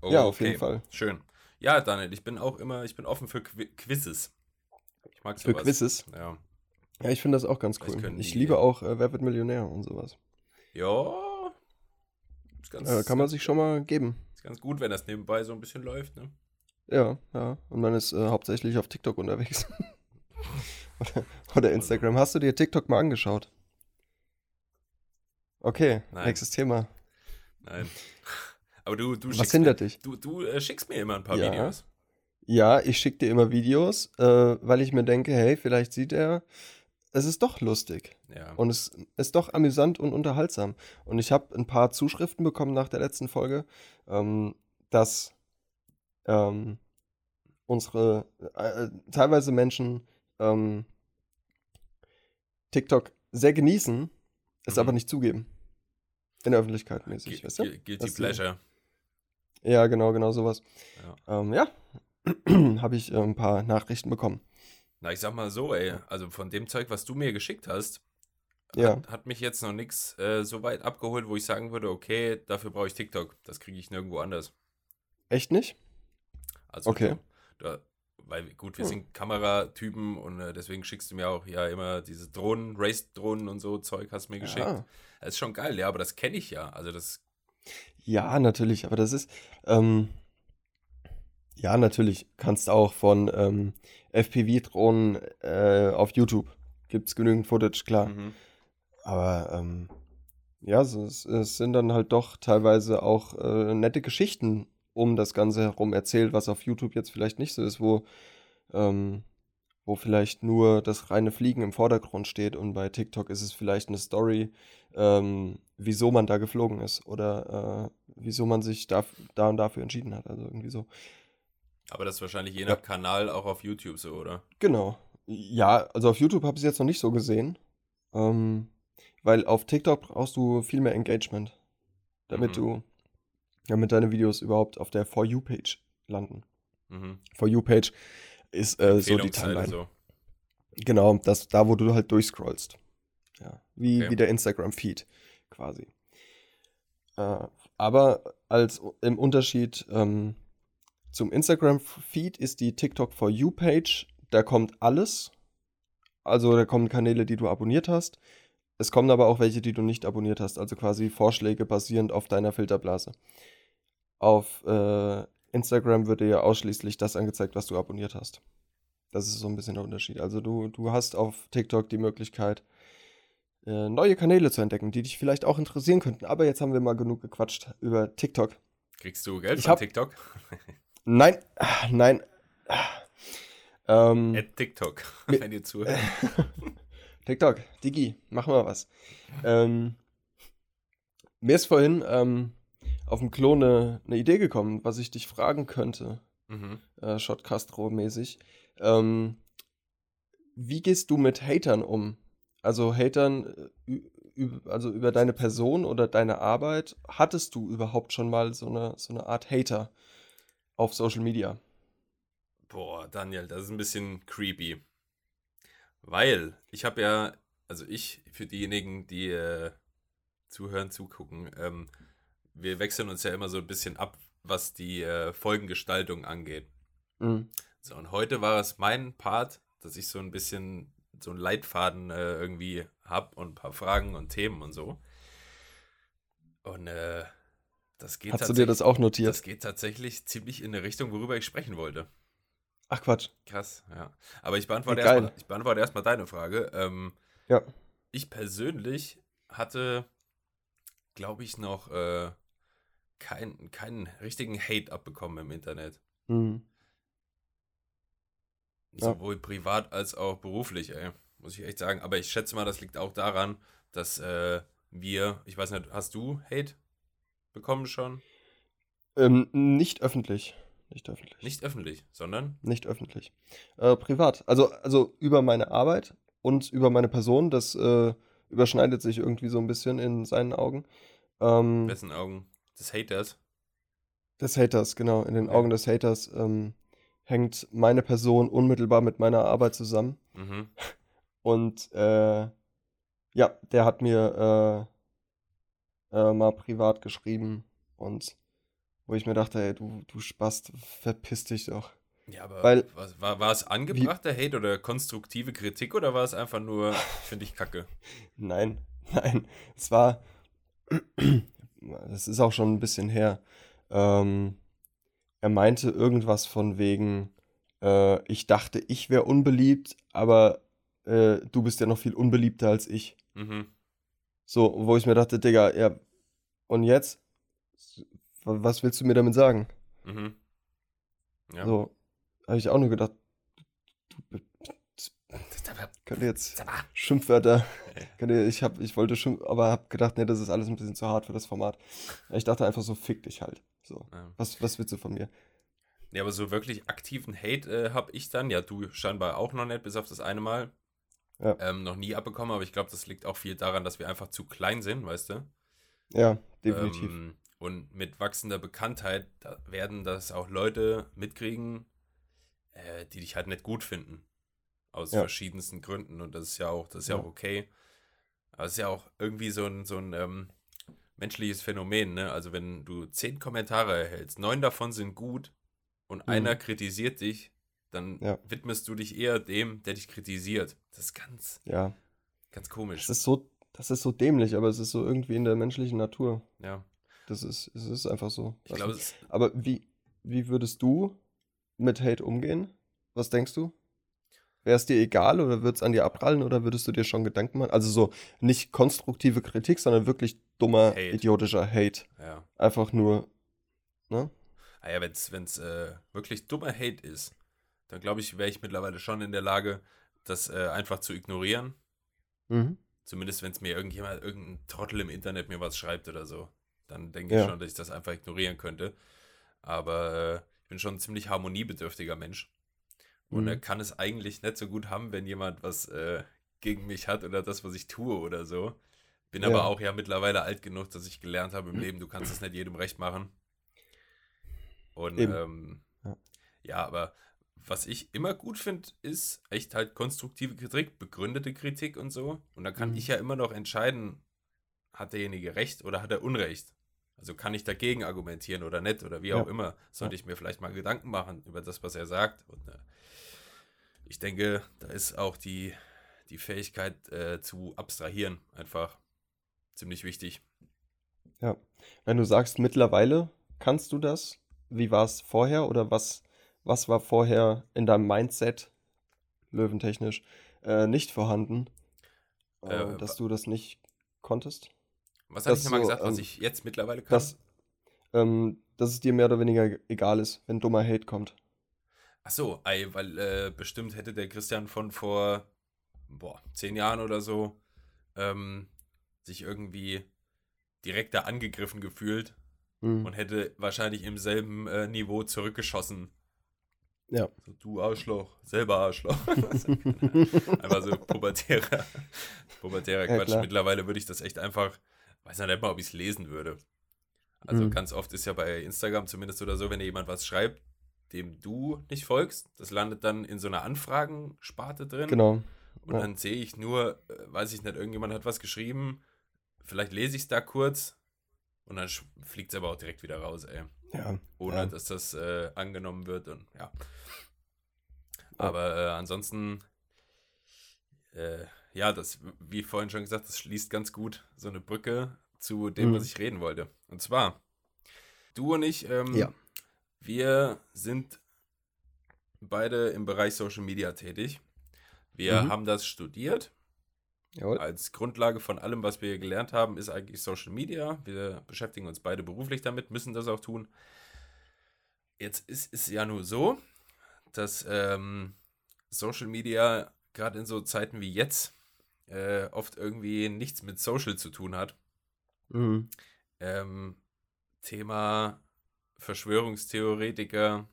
[SPEAKER 2] Oh, ja, auf okay. jeden Fall.
[SPEAKER 1] Schön. Ja, Daniel, ich bin auch immer, ich bin offen für Qu Quizzes.
[SPEAKER 2] Ich mag sowas. Für Quizzes?
[SPEAKER 1] Ja.
[SPEAKER 2] Ja, ich finde das auch ganz cool. Ich liebe auch äh, Wer wird Millionär und sowas.
[SPEAKER 1] Ja.
[SPEAKER 2] Ganz, äh, kann man sich schon mal geben.
[SPEAKER 1] Ganz gut, wenn das nebenbei so ein bisschen läuft, ne?
[SPEAKER 2] Ja, ja. Und man ist äh, hauptsächlich auf TikTok unterwegs. (laughs) oder, oder, Instagram. Hast du dir TikTok mal angeschaut? Okay, Nein. nächstes Thema.
[SPEAKER 1] Nein. Aber du, du
[SPEAKER 2] Was hindert
[SPEAKER 1] mir,
[SPEAKER 2] dich?
[SPEAKER 1] Du, du äh, schickst mir immer ein paar ja. Videos.
[SPEAKER 2] Ja, ich schicke dir immer Videos, äh, weil ich mir denke, hey, vielleicht sieht er, es ist doch lustig.
[SPEAKER 1] Ja.
[SPEAKER 2] Und es ist doch amüsant und unterhaltsam. Und ich habe ein paar Zuschriften bekommen nach der letzten Folge, ähm, dass ähm, unsere, äh, teilweise Menschen ähm, TikTok sehr genießen, es mhm. aber nicht zugeben. In der Öffentlichkeit mäßig,
[SPEAKER 1] G weißt du? Guilty Pleasure.
[SPEAKER 2] Ja, genau, genau sowas.
[SPEAKER 1] Ja,
[SPEAKER 2] ähm, ja. (clears throat) habe ich äh, ein paar Nachrichten bekommen.
[SPEAKER 1] Na, ich sag mal so, ey, also von dem Zeug, was du mir geschickt hast,
[SPEAKER 2] ja.
[SPEAKER 1] hat, hat mich jetzt noch nichts äh, so weit abgeholt, wo ich sagen würde, okay, dafür brauche ich TikTok. Das kriege ich nirgendwo anders.
[SPEAKER 2] Echt nicht?
[SPEAKER 1] Also,
[SPEAKER 2] okay.
[SPEAKER 1] Du, du, weil gut, wir hm. sind Kameratypen und äh, deswegen schickst du mir auch ja immer diese Drohnen, Race-Drohnen und so Zeug hast du mir geschickt. Ja. Das ist schon geil, ja, aber das kenne ich ja. Also das
[SPEAKER 2] ja, natürlich, aber das ist, ähm, ja, natürlich, kannst auch von ähm, FPV-Drohnen äh, auf YouTube, gibt es genügend Footage, klar.
[SPEAKER 1] Mhm.
[SPEAKER 2] Aber ähm, ja, es, es, sind dann halt doch teilweise auch äh, nette Geschichten um das Ganze herum erzählt, was auf YouTube jetzt vielleicht nicht so ist, wo, ähm, wo vielleicht nur das reine Fliegen im Vordergrund steht und bei TikTok ist es vielleicht eine Story, ähm, wieso man da geflogen ist oder äh, wieso man sich da, da und dafür entschieden hat. Also irgendwie so.
[SPEAKER 1] Aber das ist wahrscheinlich je nach ja. Kanal auch auf YouTube so, oder?
[SPEAKER 2] Genau. Ja, also auf YouTube habe ich es jetzt noch nicht so gesehen. Ähm, weil auf TikTok brauchst du viel mehr Engagement, damit mhm. du, damit deine Videos überhaupt auf der For You-Page landen.
[SPEAKER 1] Mhm.
[SPEAKER 2] For You-Page ist äh, so die Timeline. So. Genau, das, da wo du halt durchscrollst. Ja, wie, okay. wie der Instagram-Feed quasi. Äh, aber als im Unterschied ähm, zum Instagram-Feed ist die TikTok for You-Page, da kommt alles. Also da kommen Kanäle, die du abonniert hast. Es kommen aber auch welche, die du nicht abonniert hast, also quasi Vorschläge basierend auf deiner Filterblase. Auf äh, Instagram wird dir ja ausschließlich das angezeigt, was du abonniert hast. Das ist so ein bisschen der Unterschied. Also du, du hast auf TikTok die Möglichkeit, äh, neue Kanäle zu entdecken, die dich vielleicht auch interessieren könnten. Aber jetzt haben wir mal genug gequatscht über TikTok.
[SPEAKER 1] Kriegst du Geld ich von hab, TikTok? (laughs)
[SPEAKER 2] nein, nein.
[SPEAKER 1] Ähm, At TikTok, (laughs) wenn ihr zuhört. (laughs)
[SPEAKER 2] TikTok, Digi, mach mal was. Ähm, mir ist vorhin ähm, auf dem Klo eine, eine, Idee gekommen, was ich dich fragen könnte.
[SPEAKER 1] Mhm.
[SPEAKER 2] Äh, Shot Castro mäßig. Ähm, wie gehst du mit Hatern um? also Hatern, äh, also über deine Person oder deine Arbeit, hattest du überhaupt schon mal so eine, so eine Art Hater auf Social Media?
[SPEAKER 1] Boah, Daniel, das ist ein bisschen creepy. Weil ich habe ja, also ich, für diejenigen, die äh, zuhören, zugucken, ähm, wir wechseln uns ja immer so ein bisschen ab, was die äh, Folgengestaltung angeht. Mhm. So, und heute war es mein Part, dass ich so ein bisschen so einen Leitfaden äh, irgendwie habe und ein paar Fragen und Themen und so. Und äh, das geht
[SPEAKER 2] Hast du dir das auch notiert?
[SPEAKER 1] Das geht tatsächlich ziemlich in eine Richtung, worüber ich sprechen wollte.
[SPEAKER 2] Ach Quatsch.
[SPEAKER 1] Krass, ja. Aber ich beantworte erstmal beantworte erst deine Frage. Ähm,
[SPEAKER 2] ja.
[SPEAKER 1] Ich persönlich hatte, glaube ich, noch äh, kein, keinen richtigen Hate abbekommen im Internet. Mhm. Sowohl ja. privat als auch beruflich, ey. Muss ich echt sagen. Aber ich schätze mal, das liegt auch daran, dass äh, wir, ich weiß nicht, hast du Hate bekommen schon?
[SPEAKER 2] Ähm, nicht öffentlich. Nicht öffentlich.
[SPEAKER 1] Nicht öffentlich, sondern?
[SPEAKER 2] Nicht öffentlich. Äh, privat. Also, also über meine Arbeit und über meine Person. Das äh, überschneidet sich irgendwie so ein bisschen in seinen Augen.
[SPEAKER 1] Ähm, Wessen Augen? Des Haters?
[SPEAKER 2] Des Haters, genau. In den. Augen des Haters ähm, hängt meine Person unmittelbar mit meiner Arbeit zusammen. Mhm. (laughs) Und äh, ja, der hat mir äh, mal privat geschrieben und wo ich mir dachte, ey, du, du Spast, verpiss dich doch.
[SPEAKER 1] Ja, aber Weil, was, war, war es angebrachter wie, Hate oder konstruktive Kritik oder war es einfach nur, finde ich kacke? (laughs)
[SPEAKER 2] Nein, nein. Es war, das ist auch schon ein bisschen her. Ähm, er meinte irgendwas von wegen, äh, ich dachte, ich wäre unbeliebt, aber äh, du bist ja noch viel unbeliebter als ich. Mhm. So, wo ich mir dachte, Digga, ja, und jetzt? Was willst du mir damit sagen? Mhm. Ja. So, habe ich auch nur gedacht, du, (laughs) könnte jetzt Schimpfwörter, könnte, ich, hab, ich wollte Schimpf, aber habe gedacht, nee, das ist alles ein bisschen zu hart für das Format. Ich dachte einfach so, fick dich halt. So, ja. was, was willst du von mir?
[SPEAKER 1] Ja, aber so wirklich aktiven Hate äh, habe ich dann, ja, du scheinbar auch noch nicht, bis auf das eine Mal, ja. ähm, noch nie abbekommen, aber ich glaube, das liegt auch viel daran, dass wir einfach zu klein sind, weißt du?
[SPEAKER 2] Ja, definitiv.
[SPEAKER 1] Ähm, und mit wachsender Bekanntheit da werden das auch Leute mitkriegen, äh, die dich halt nicht gut finden. Aus ja. verschiedensten Gründen. Und das ist ja auch, das ist ja, ja auch okay. Aber es ist ja auch irgendwie so ein, so ein ähm, menschliches Phänomen, ne? Also wenn du zehn Kommentare erhältst, neun davon sind gut und mhm. einer kritisiert dich, dann ja. widmest du dich eher dem, der dich kritisiert. Das ist ganz,
[SPEAKER 2] ja.
[SPEAKER 1] ganz komisch.
[SPEAKER 2] Das ist so, das ist so dämlich, aber es ist so irgendwie in der menschlichen Natur.
[SPEAKER 1] Ja.
[SPEAKER 2] Das ist, es ist einfach so.
[SPEAKER 1] Ich glaube,
[SPEAKER 2] aber wie, wie würdest du mit Hate umgehen? Was denkst du? Wäre es dir egal oder würde es an dir abprallen oder würdest du dir schon Gedanken machen? Also so nicht konstruktive Kritik, sondern wirklich dummer, Hate. idiotischer Hate.
[SPEAKER 1] Ja.
[SPEAKER 2] Einfach nur, ne?
[SPEAKER 1] Naja, ah wenn es äh, wirklich dummer Hate ist, dann glaube ich, wäre ich mittlerweile schon in der Lage, das äh, einfach zu ignorieren. Mhm. Zumindest wenn es mir irgendjemand, irgendein Trottel im Internet mir was schreibt oder so. Dann denke ja. ich schon, dass ich das einfach ignorieren könnte. Aber äh, ich bin schon ein ziemlich harmoniebedürftiger Mensch. Und mhm. er kann es eigentlich nicht so gut haben, wenn jemand was äh, gegen mich hat oder das, was ich tue oder so. Bin ja. aber auch ja mittlerweile alt genug, dass ich gelernt habe im Leben, du kannst es nicht jedem recht machen. Und ähm, ja. ja, aber was ich immer gut finde, ist echt halt konstruktive Kritik, begründete Kritik und so. Und da kann mhm. ich ja immer noch entscheiden, hat derjenige recht oder hat er Unrecht? Also kann ich dagegen argumentieren oder nicht oder wie ja. auch immer. Sollte ja. ich mir vielleicht mal Gedanken machen über das, was er sagt. Und äh, ich denke, da ist auch die, die Fähigkeit äh, zu abstrahieren einfach ziemlich wichtig.
[SPEAKER 2] Ja, wenn du sagst, mittlerweile kannst du das, wie war es vorher oder was, was war vorher in deinem Mindset, löwentechnisch, äh, nicht vorhanden, äh, äh dass du das nicht konntest?
[SPEAKER 1] Was habe ich nochmal so, gesagt, was ähm, ich jetzt mittlerweile kann?
[SPEAKER 2] Dass, ähm, dass es dir mehr oder weniger egal ist, wenn dummer Hate kommt.
[SPEAKER 1] Ach so, ey, weil äh, bestimmt hätte der Christian von vor boah, zehn Jahren oder so ähm, sich irgendwie direkter angegriffen gefühlt mhm. und hätte wahrscheinlich im selben äh, Niveau zurückgeschossen.
[SPEAKER 2] Ja.
[SPEAKER 1] So, du Arschloch, selber Arschloch. (laughs) einfach so pubertärer, pubertärer Quatsch. Ja, Mittlerweile würde ich das echt einfach, weiß nicht mal, ob ich es lesen würde. Also mhm. ganz oft ist ja bei Instagram zumindest oder so, wenn dir jemand was schreibt, dem du nicht folgst, das landet dann in so einer Anfragensparte drin.
[SPEAKER 2] Genau.
[SPEAKER 1] Und ja. dann sehe ich nur, äh, weiß ich nicht, irgendjemand hat was geschrieben, vielleicht lese ich es da kurz und dann fliegt es aber auch direkt wieder raus, ey.
[SPEAKER 2] Ja.
[SPEAKER 1] Ohne
[SPEAKER 2] ja.
[SPEAKER 1] dass das äh, angenommen wird und ja. Aber äh, ansonsten, äh, ja, das, wie vorhin schon gesagt, das schließt ganz gut so eine Brücke zu dem, mhm. was ich reden wollte. Und zwar, du und ich, ähm,
[SPEAKER 2] ja.
[SPEAKER 1] wir sind beide im Bereich Social Media tätig. Wir mhm. haben das studiert. Jawohl. Als Grundlage von allem, was wir gelernt haben, ist eigentlich Social Media. Wir beschäftigen uns beide beruflich damit, müssen das auch tun. Jetzt ist es ja nur so, dass ähm, Social Media gerade in so Zeiten wie jetzt äh, oft irgendwie nichts mit Social zu tun hat.
[SPEAKER 2] Mhm.
[SPEAKER 1] Ähm, Thema Verschwörungstheoretiker,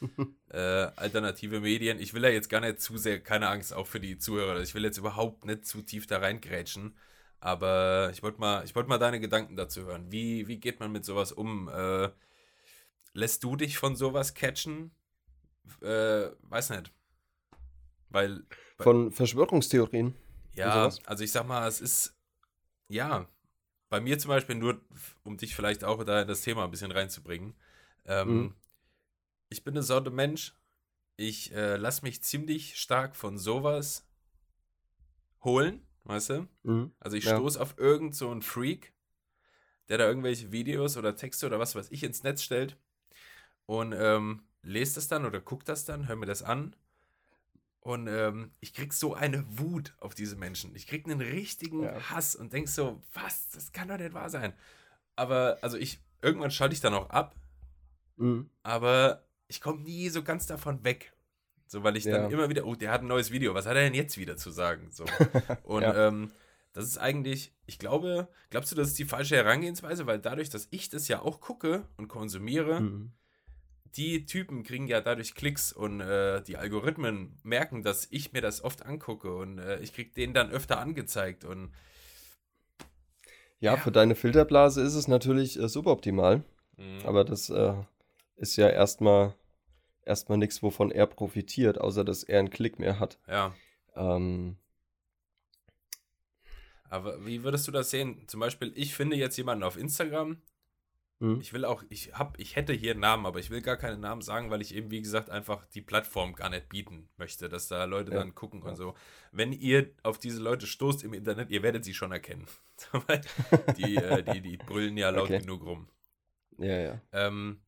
[SPEAKER 1] (laughs) äh, alternative Medien. Ich will ja jetzt gar nicht zu sehr, keine Angst, auch für die Zuhörer. Ich will jetzt überhaupt nicht zu tief da reingrätschen. Aber ich wollte mal, wollt mal deine Gedanken dazu hören. Wie, wie geht man mit sowas um? Äh, lässt du dich von sowas catchen? Äh, weiß nicht. Weil.
[SPEAKER 2] Von Verschwörungstheorien?
[SPEAKER 1] Ja, also ich sag mal, es ist. Ja, bei mir zum Beispiel, nur um dich vielleicht auch da in das Thema ein bisschen reinzubringen. Ähm, mhm. Ich bin eine Sorte Mensch. Ich äh, lasse mich ziemlich stark von sowas holen, weißt du?
[SPEAKER 2] Mhm.
[SPEAKER 1] Also ich ja. stoße auf irgend so einen Freak, der da irgendwelche Videos oder Texte oder was weiß ich ins Netz stellt und ähm, lese das dann oder gucke das dann, höre mir das an und ähm, ich krieg so eine Wut auf diese Menschen. Ich krieg einen richtigen ja. Hass und denk so, was, das kann doch nicht wahr sein. Aber, also ich, irgendwann schalte ich dann auch ab.
[SPEAKER 2] Mhm.
[SPEAKER 1] Aber ich komme nie so ganz davon weg. So, weil ich ja. dann immer wieder, oh, der hat ein neues Video, was hat er denn jetzt wieder zu sagen? So. (laughs) Und ja. ähm, das ist eigentlich, ich glaube, glaubst du, das ist die falsche Herangehensweise? Weil dadurch, dass ich das ja auch gucke und konsumiere, mhm die Typen kriegen ja dadurch Klicks und äh, die Algorithmen merken, dass ich mir das oft angucke und äh, ich kriege denen dann öfter angezeigt und
[SPEAKER 2] ja, ja, für deine Filterblase ist es natürlich äh, suboptimal, mhm. aber das äh, ist ja erstmal erstmal nichts, wovon er profitiert, außer dass er einen Klick mehr hat.
[SPEAKER 1] Ja.
[SPEAKER 2] Ähm,
[SPEAKER 1] aber wie würdest du das sehen? Zum Beispiel, ich finde jetzt jemanden auf Instagram, Mhm. Ich will auch, ich hab, ich hätte hier einen Namen, aber ich will gar keinen Namen sagen, weil ich eben, wie gesagt, einfach die Plattform gar nicht bieten möchte, dass da Leute ja. dann gucken ja. und so. Wenn ihr auf diese Leute stoßt im Internet, ihr werdet sie schon erkennen. (laughs) die, äh, die, die brüllen ja laut okay. genug rum.
[SPEAKER 2] Ja, ja.
[SPEAKER 1] Ähm,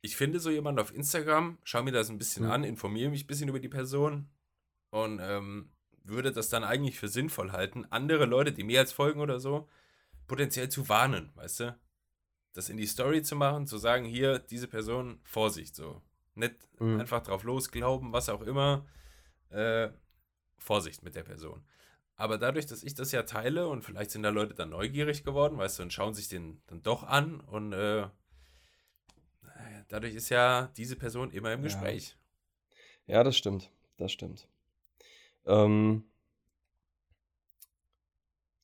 [SPEAKER 1] ich finde so jemanden auf Instagram, schaue mir das ein bisschen mhm. an, informiere mich ein bisschen über die Person und ähm, würde das dann eigentlich für sinnvoll halten, andere Leute, die mir jetzt folgen oder so, potenziell zu warnen, weißt du? das in die Story zu machen, zu sagen, hier, diese Person, Vorsicht, so. Nicht mhm. einfach drauf losglauben, was auch immer. Äh, Vorsicht mit der Person. Aber dadurch, dass ich das ja teile und vielleicht sind da Leute dann neugierig geworden, weißt du, und schauen sich den dann doch an und äh, dadurch ist ja diese Person immer im Gespräch.
[SPEAKER 2] Ja, ja das stimmt. Das stimmt. Ähm,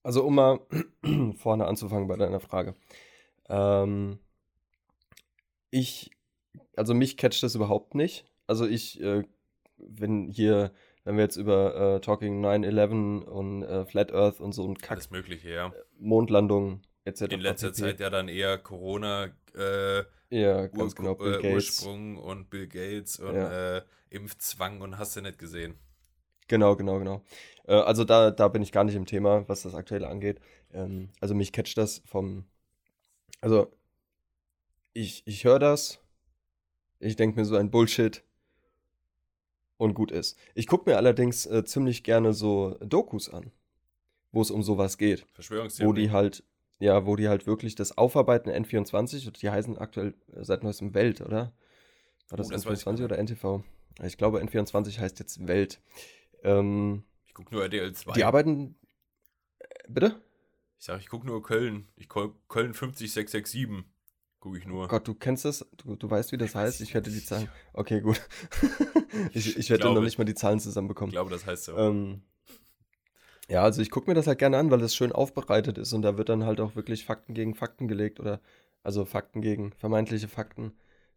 [SPEAKER 2] also, um mal (clears throat) vorne anzufangen bei deiner Frage. Ähm, ich, also mich catcht das überhaupt nicht. Also ich, äh, wenn hier, wenn wir jetzt über äh, Talking 9-11 und äh, Flat Earth und so ein
[SPEAKER 1] Kack. Alles Mögliche, ja.
[SPEAKER 2] Mondlandung etc.
[SPEAKER 1] In letzter Zeit ja dann eher Corona, äh,
[SPEAKER 2] ja, ganz Ur genau,
[SPEAKER 1] Bill äh. Ursprung und Bill Gates und ja. äh, Impfzwang und hast du nicht gesehen.
[SPEAKER 2] Genau, genau, genau. Äh, also da, da bin ich gar nicht im Thema, was das Aktuelle angeht. Ähm, also mich catcht das vom, also, ich, ich höre das, ich denke mir so ein Bullshit und gut ist. Ich gucke mir allerdings äh, ziemlich gerne so Dokus an, wo es um sowas geht.
[SPEAKER 1] Verschwörungstheorie.
[SPEAKER 2] Wo die halt, ja, wo die halt wirklich das Aufarbeiten N24, die heißen aktuell äh, seit neuestem Welt, oder? War das, oh, das N24 oder NTV? Ich glaube, N24 heißt jetzt Welt. Ähm,
[SPEAKER 1] ich gucke nur RDL 2.
[SPEAKER 2] Die arbeiten. Äh, bitte?
[SPEAKER 1] Ich sage, ich gucke nur Köln. Ich Köln 50667. Gucke ich nur.
[SPEAKER 2] Gott, du kennst das? Du, du weißt, wie das heißt? Ich hätte die Zahlen. Okay, gut. (laughs) ich, ich hätte noch nicht mal die Zahlen zusammenbekommen.
[SPEAKER 1] Ich glaube, das heißt so.
[SPEAKER 2] Ähm, ja, also ich gucke mir das halt gerne an, weil es schön aufbereitet ist und da wird dann halt auch wirklich Fakten gegen Fakten gelegt oder also Fakten gegen vermeintliche Fakten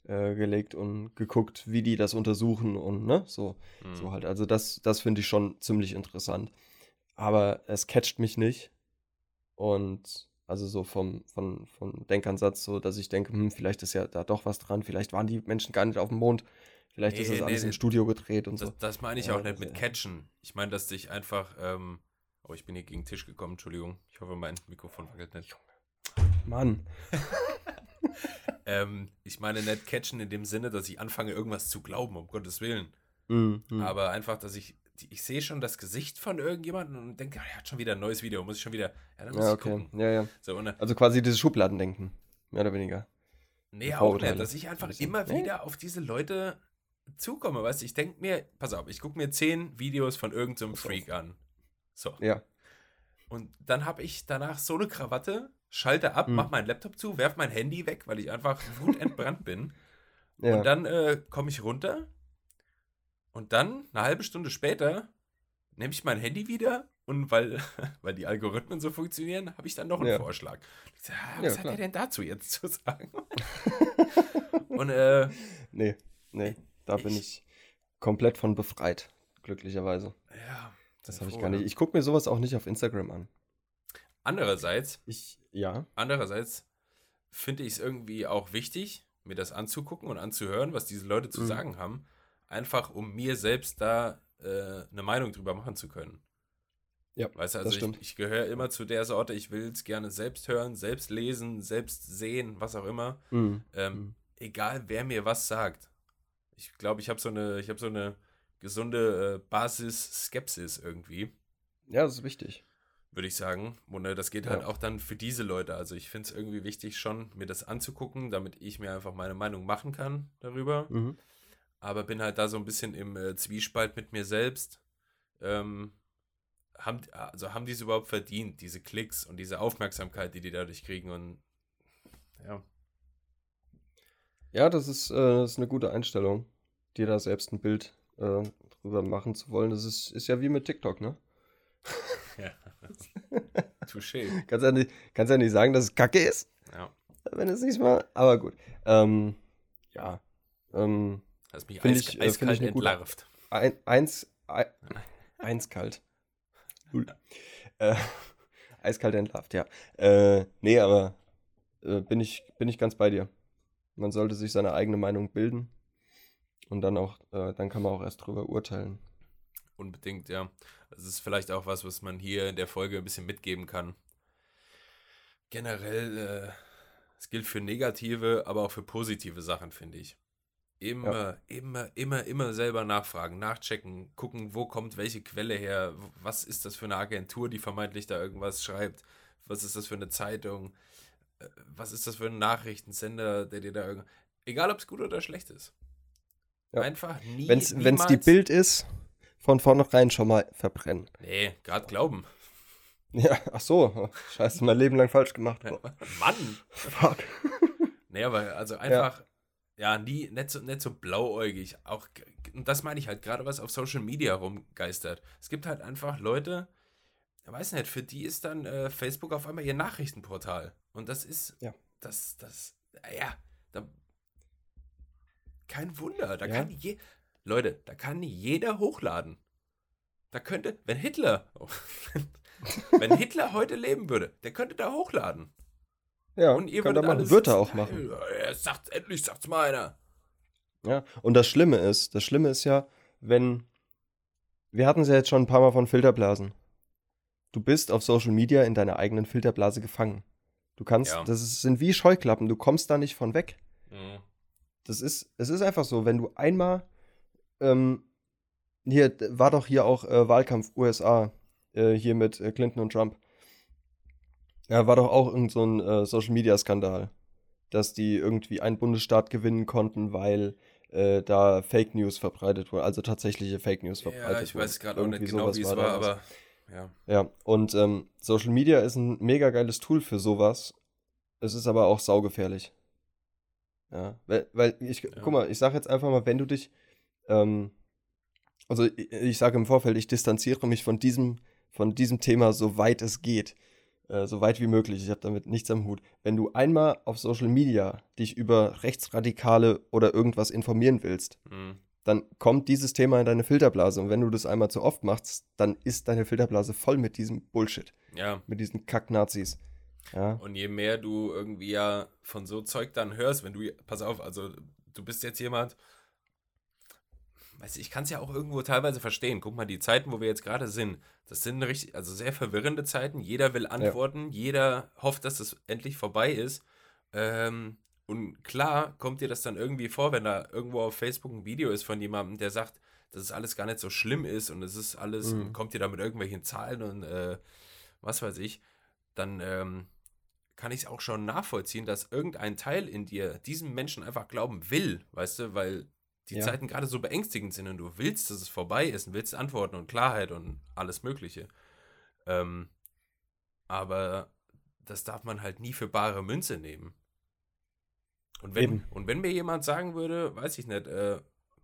[SPEAKER 2] äh, gelegt und geguckt, wie die das untersuchen und ne, so, mhm. so halt. Also das, das finde ich schon ziemlich interessant. Aber es catcht mich nicht. Und also so vom, vom, vom Denkansatz, so dass ich denke, hm, vielleicht ist ja da doch was dran, vielleicht waren die Menschen gar nicht auf dem Mond, vielleicht nee, ist das nee, alles nee, im Studio gedreht und
[SPEAKER 1] das,
[SPEAKER 2] so.
[SPEAKER 1] Das meine ich ja, auch nicht mit Catchen. Ich meine, dass dich einfach, ähm, oh, ich bin hier gegen den Tisch gekommen, Entschuldigung. Ich hoffe, mein Mikrofon wackelt nicht.
[SPEAKER 2] Mann. (laughs)
[SPEAKER 1] ähm, ich meine nicht catchen in dem Sinne, dass ich anfange, irgendwas zu glauben, um Gottes Willen. Mhm. Aber einfach, dass ich, ich sehe schon das Gesicht von irgendjemandem und denke, er hat schon wieder ein neues Video, muss ich schon wieder,
[SPEAKER 2] ja, dann muss ja, okay. ich gucken. Ja, ja. So, und, also quasi dieses Schubladendenken, mehr oder weniger.
[SPEAKER 1] Nee, auch nicht, dass ich einfach immer nee? wieder auf diese Leute zukomme, weißt du, ich denke mir, pass auf, ich gucke mir zehn Videos von irgendeinem so Freak an. So.
[SPEAKER 2] Ja.
[SPEAKER 1] Und dann habe ich danach so eine Krawatte, schalte ab, hm. mach meinen Laptop zu, werf mein Handy weg, weil ich einfach wutentbrannt bin. (laughs) Ja. Und dann äh, komme ich runter und dann, eine halbe Stunde später, nehme ich mein Handy wieder und weil, (laughs) weil die Algorithmen so funktionieren, habe ich dann noch einen ja. Vorschlag. Ich sag, ah, was ja, hat er denn dazu jetzt zu sagen? (laughs) und äh,
[SPEAKER 2] nee, nee, da ich, bin ich komplett von befreit, glücklicherweise.
[SPEAKER 1] Ja.
[SPEAKER 2] Das habe ich gar nicht. Ich gucke mir sowas auch nicht auf Instagram an.
[SPEAKER 1] Andererseits,
[SPEAKER 2] ich, ja.
[SPEAKER 1] Andererseits finde ich es irgendwie auch wichtig, mir das anzugucken und anzuhören, was diese Leute zu mhm. sagen haben, einfach um mir selbst da äh, eine Meinung drüber machen zu können.
[SPEAKER 2] Ja,
[SPEAKER 1] weißt du, also ich, ich gehöre immer zu der Sorte, ich will es gerne selbst hören, selbst lesen, selbst sehen, was auch immer. Mhm. Ähm, mhm. Egal, wer mir was sagt. Ich glaube, ich habe so eine, ich habe so eine gesunde äh, Basis-Skepsis irgendwie.
[SPEAKER 2] Ja, das ist wichtig
[SPEAKER 1] würde ich sagen. Und das geht halt auch dann für diese Leute. Also ich finde es irgendwie wichtig, schon mir das anzugucken, damit ich mir einfach meine Meinung machen kann darüber. Mhm. Aber bin halt da so ein bisschen im äh, Zwiespalt mit mir selbst. Ähm, haben, also haben die es überhaupt verdient, diese Klicks und diese Aufmerksamkeit, die die dadurch kriegen? Und ja.
[SPEAKER 2] Ja, das ist, äh, das ist eine gute Einstellung, dir da selbst ein Bild äh, drüber machen zu wollen. Das ist, ist ja wie mit TikTok, ne?
[SPEAKER 1] Ja. (laughs) Touché.
[SPEAKER 2] kannst, ja nicht, kannst ja nicht sagen, dass es kacke ist.
[SPEAKER 1] Ja.
[SPEAKER 2] Wenn es nicht mal. Aber gut. Ähm, ja. Ähm,
[SPEAKER 1] Hast mich eis, ich, äh, eiskalt ich entlarvt.
[SPEAKER 2] Ein, eins, ein, eins kalt. äh, (laughs) eiskalt entlarvt, ja. Äh, nee, aber äh, bin, ich, bin ich ganz bei dir. Man sollte sich seine eigene Meinung bilden und dann auch, äh, dann kann man auch erst drüber urteilen.
[SPEAKER 1] Unbedingt, ja. Das ist vielleicht auch was, was man hier in der Folge ein bisschen mitgeben kann. Generell, äh, es gilt für negative, aber auch für positive Sachen, finde ich. Immer, ja. immer, immer, immer selber nachfragen, nachchecken, gucken, wo kommt welche Quelle her, was ist das für eine Agentur, die vermeintlich da irgendwas schreibt, was ist das für eine Zeitung, äh, was ist das für ein Nachrichtensender, der dir da irgendwas. Egal, ob es gut oder schlecht ist.
[SPEAKER 2] Ja. Einfach nie. Wenn es die Bild ist, von vornherein schon mal verbrennen.
[SPEAKER 1] Nee, gerade glauben.
[SPEAKER 2] Ja, ach so. Scheiße, mein Leben lang falsch gemacht.
[SPEAKER 1] Mann! Fuck. (laughs) Nee, aber also einfach, ja, ja nie, nicht so, nicht so blauäugig. Auch, und das meine ich halt, gerade was auf Social Media rumgeistert. Es gibt halt einfach Leute, ich weiß nicht, für die ist dann äh, Facebook auf einmal ihr Nachrichtenportal. Und das ist,
[SPEAKER 2] ja.
[SPEAKER 1] das, das, ja, da, kein Wunder. Da ja. kann je, Leute, da kann jeder hochladen. Da könnte, wenn Hitler, (laughs) wenn Hitler heute leben würde, der könnte da hochladen.
[SPEAKER 2] Ja, und ihr würdet machen, wird er auch machen.
[SPEAKER 1] Er sagt, endlich sagt's mal einer.
[SPEAKER 2] Ja, und das Schlimme ist, das Schlimme ist ja, wenn, wir hatten es ja jetzt schon ein paar Mal von Filterblasen. Du bist auf Social Media in deiner eigenen Filterblase gefangen. Du kannst, ja. das ist, sind wie Scheuklappen, du kommst da nicht von weg. Mhm. Das ist, es ist einfach so, wenn du einmal ähm, hier war doch hier auch äh, Wahlkampf USA, äh, hier mit äh, Clinton und Trump. Ja, war doch auch irgend so ein äh, Social Media Skandal, dass die irgendwie einen Bundesstaat gewinnen konnten, weil äh, da Fake News verbreitet wurde, also tatsächliche Fake News verbreitet wurden. Ja,
[SPEAKER 1] ich weiß gerade auch nicht genau, wie es war, war aber ja.
[SPEAKER 2] Ja, und ähm, Social Media ist ein mega geiles Tool für sowas. Es ist aber auch saugefährlich. Ja, weil, weil ich, ja. guck mal, ich sag jetzt einfach mal, wenn du dich, ähm, also ich, ich sage im Vorfeld, ich distanziere mich von diesem, von diesem Thema, so weit es geht. Äh, so weit wie möglich. Ich habe damit nichts am Hut. Wenn du einmal auf Social Media dich über Rechtsradikale oder irgendwas informieren willst, mhm. dann kommt dieses Thema in deine Filterblase. Und wenn du das einmal zu oft machst, dann ist deine Filterblase voll mit diesem Bullshit.
[SPEAKER 1] Ja.
[SPEAKER 2] Mit diesen Kack-Nazis. Ja.
[SPEAKER 1] Und je mehr du irgendwie ja von so Zeug dann hörst, wenn du, pass auf, also du bist jetzt jemand, weißt du, ich kann es ja auch irgendwo teilweise verstehen. Guck mal, die Zeiten, wo wir jetzt gerade sind, das sind richtig, also sehr verwirrende Zeiten. Jeder will antworten, ja. jeder hofft, dass es endlich vorbei ist. Ähm, und klar kommt dir das dann irgendwie vor, wenn da irgendwo auf Facebook ein Video ist von jemandem, der sagt, dass es alles gar nicht so schlimm ist und es ist alles, mhm. kommt dir da mit irgendwelchen Zahlen und äh, was weiß ich, dann ähm, kann ich es auch schon nachvollziehen, dass irgendein Teil in dir diesem Menschen einfach glauben will, weißt du, weil die ja. Zeiten gerade so beängstigend sind und du willst, dass es vorbei ist und willst Antworten und Klarheit und alles Mögliche. Ähm, aber das darf man halt nie für bare Münze nehmen. Und wenn, und wenn mir jemand sagen würde, weiß ich nicht, äh,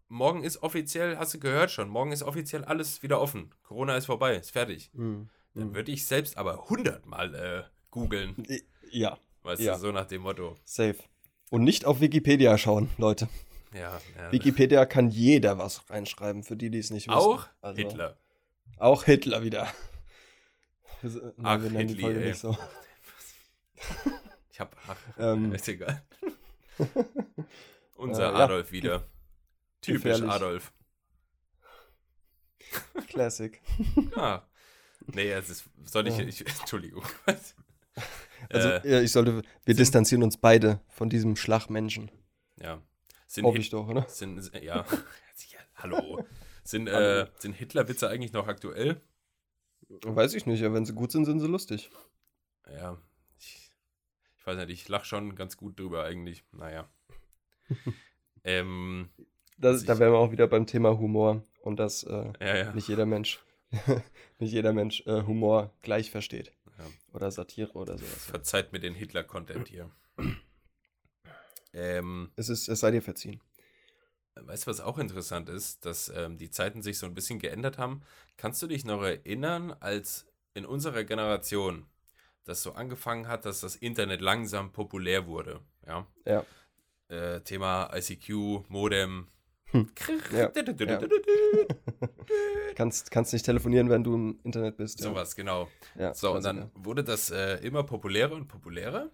[SPEAKER 1] morgen ist offiziell, hast du gehört schon, morgen ist offiziell alles wieder offen. Corona ist vorbei, ist fertig. Mhm. Dann mhm. würde ich selbst aber hundertmal äh, googeln.
[SPEAKER 2] Ja.
[SPEAKER 1] Weißt
[SPEAKER 2] ja.
[SPEAKER 1] du, so nach dem Motto.
[SPEAKER 2] Safe. Und nicht auf Wikipedia schauen, Leute.
[SPEAKER 1] Ja, ja.
[SPEAKER 2] Wikipedia kann jeder was reinschreiben, für die, die es nicht wissen.
[SPEAKER 1] Auch also, Hitler.
[SPEAKER 2] Auch Hitler wieder.
[SPEAKER 1] Wir, ach, wir Hitler, nicht so. (laughs) Ich hab, ach, (laughs) ähm, ist egal. (laughs) Unser äh, Adolf ja. wieder. Typisch Gefährlich. Adolf.
[SPEAKER 2] Classic.
[SPEAKER 1] Ah. Nee, es ist, soll ich, ja. ich Entschuldigung.
[SPEAKER 2] Also, äh, ich sollte, wir distanzieren uns beide von diesem Schlagmenschen.
[SPEAKER 1] Ja.
[SPEAKER 2] Sind Hoffe ich doch, oder?
[SPEAKER 1] Sind, ja, (laughs) hallo. Sind, äh, sind Hitler-Witze eigentlich noch aktuell?
[SPEAKER 2] Weiß ich nicht, aber wenn sie gut sind, sind sie lustig.
[SPEAKER 1] Ja, ich, ich weiß nicht, ich lache schon ganz gut drüber eigentlich. Naja. (laughs) ähm,
[SPEAKER 2] das, da wären wir auch wieder beim Thema Humor und dass äh,
[SPEAKER 1] ja, ja.
[SPEAKER 2] nicht jeder Mensch, (laughs) nicht jeder Mensch äh, Humor gleich versteht. Oder Satire oder sowas.
[SPEAKER 1] Verzeiht mir den Hitler-Content hier. (clears throat)
[SPEAKER 2] Ähm, es, ist, es sei dir verziehen.
[SPEAKER 1] Weißt du, was auch interessant ist, dass ähm, die Zeiten sich so ein bisschen geändert haben? Kannst du dich noch erinnern, als in unserer Generation das so angefangen hat, dass das Internet langsam populär wurde? Ja.
[SPEAKER 2] ja.
[SPEAKER 1] Äh, Thema ICQ, Modem. Hm.
[SPEAKER 2] Ja. ja. kannst, kannst nicht telefonieren, wenn du im Internet bist.
[SPEAKER 1] Sowas, genau. Ja, so, und dann wurde das äh, immer populärer und populärer.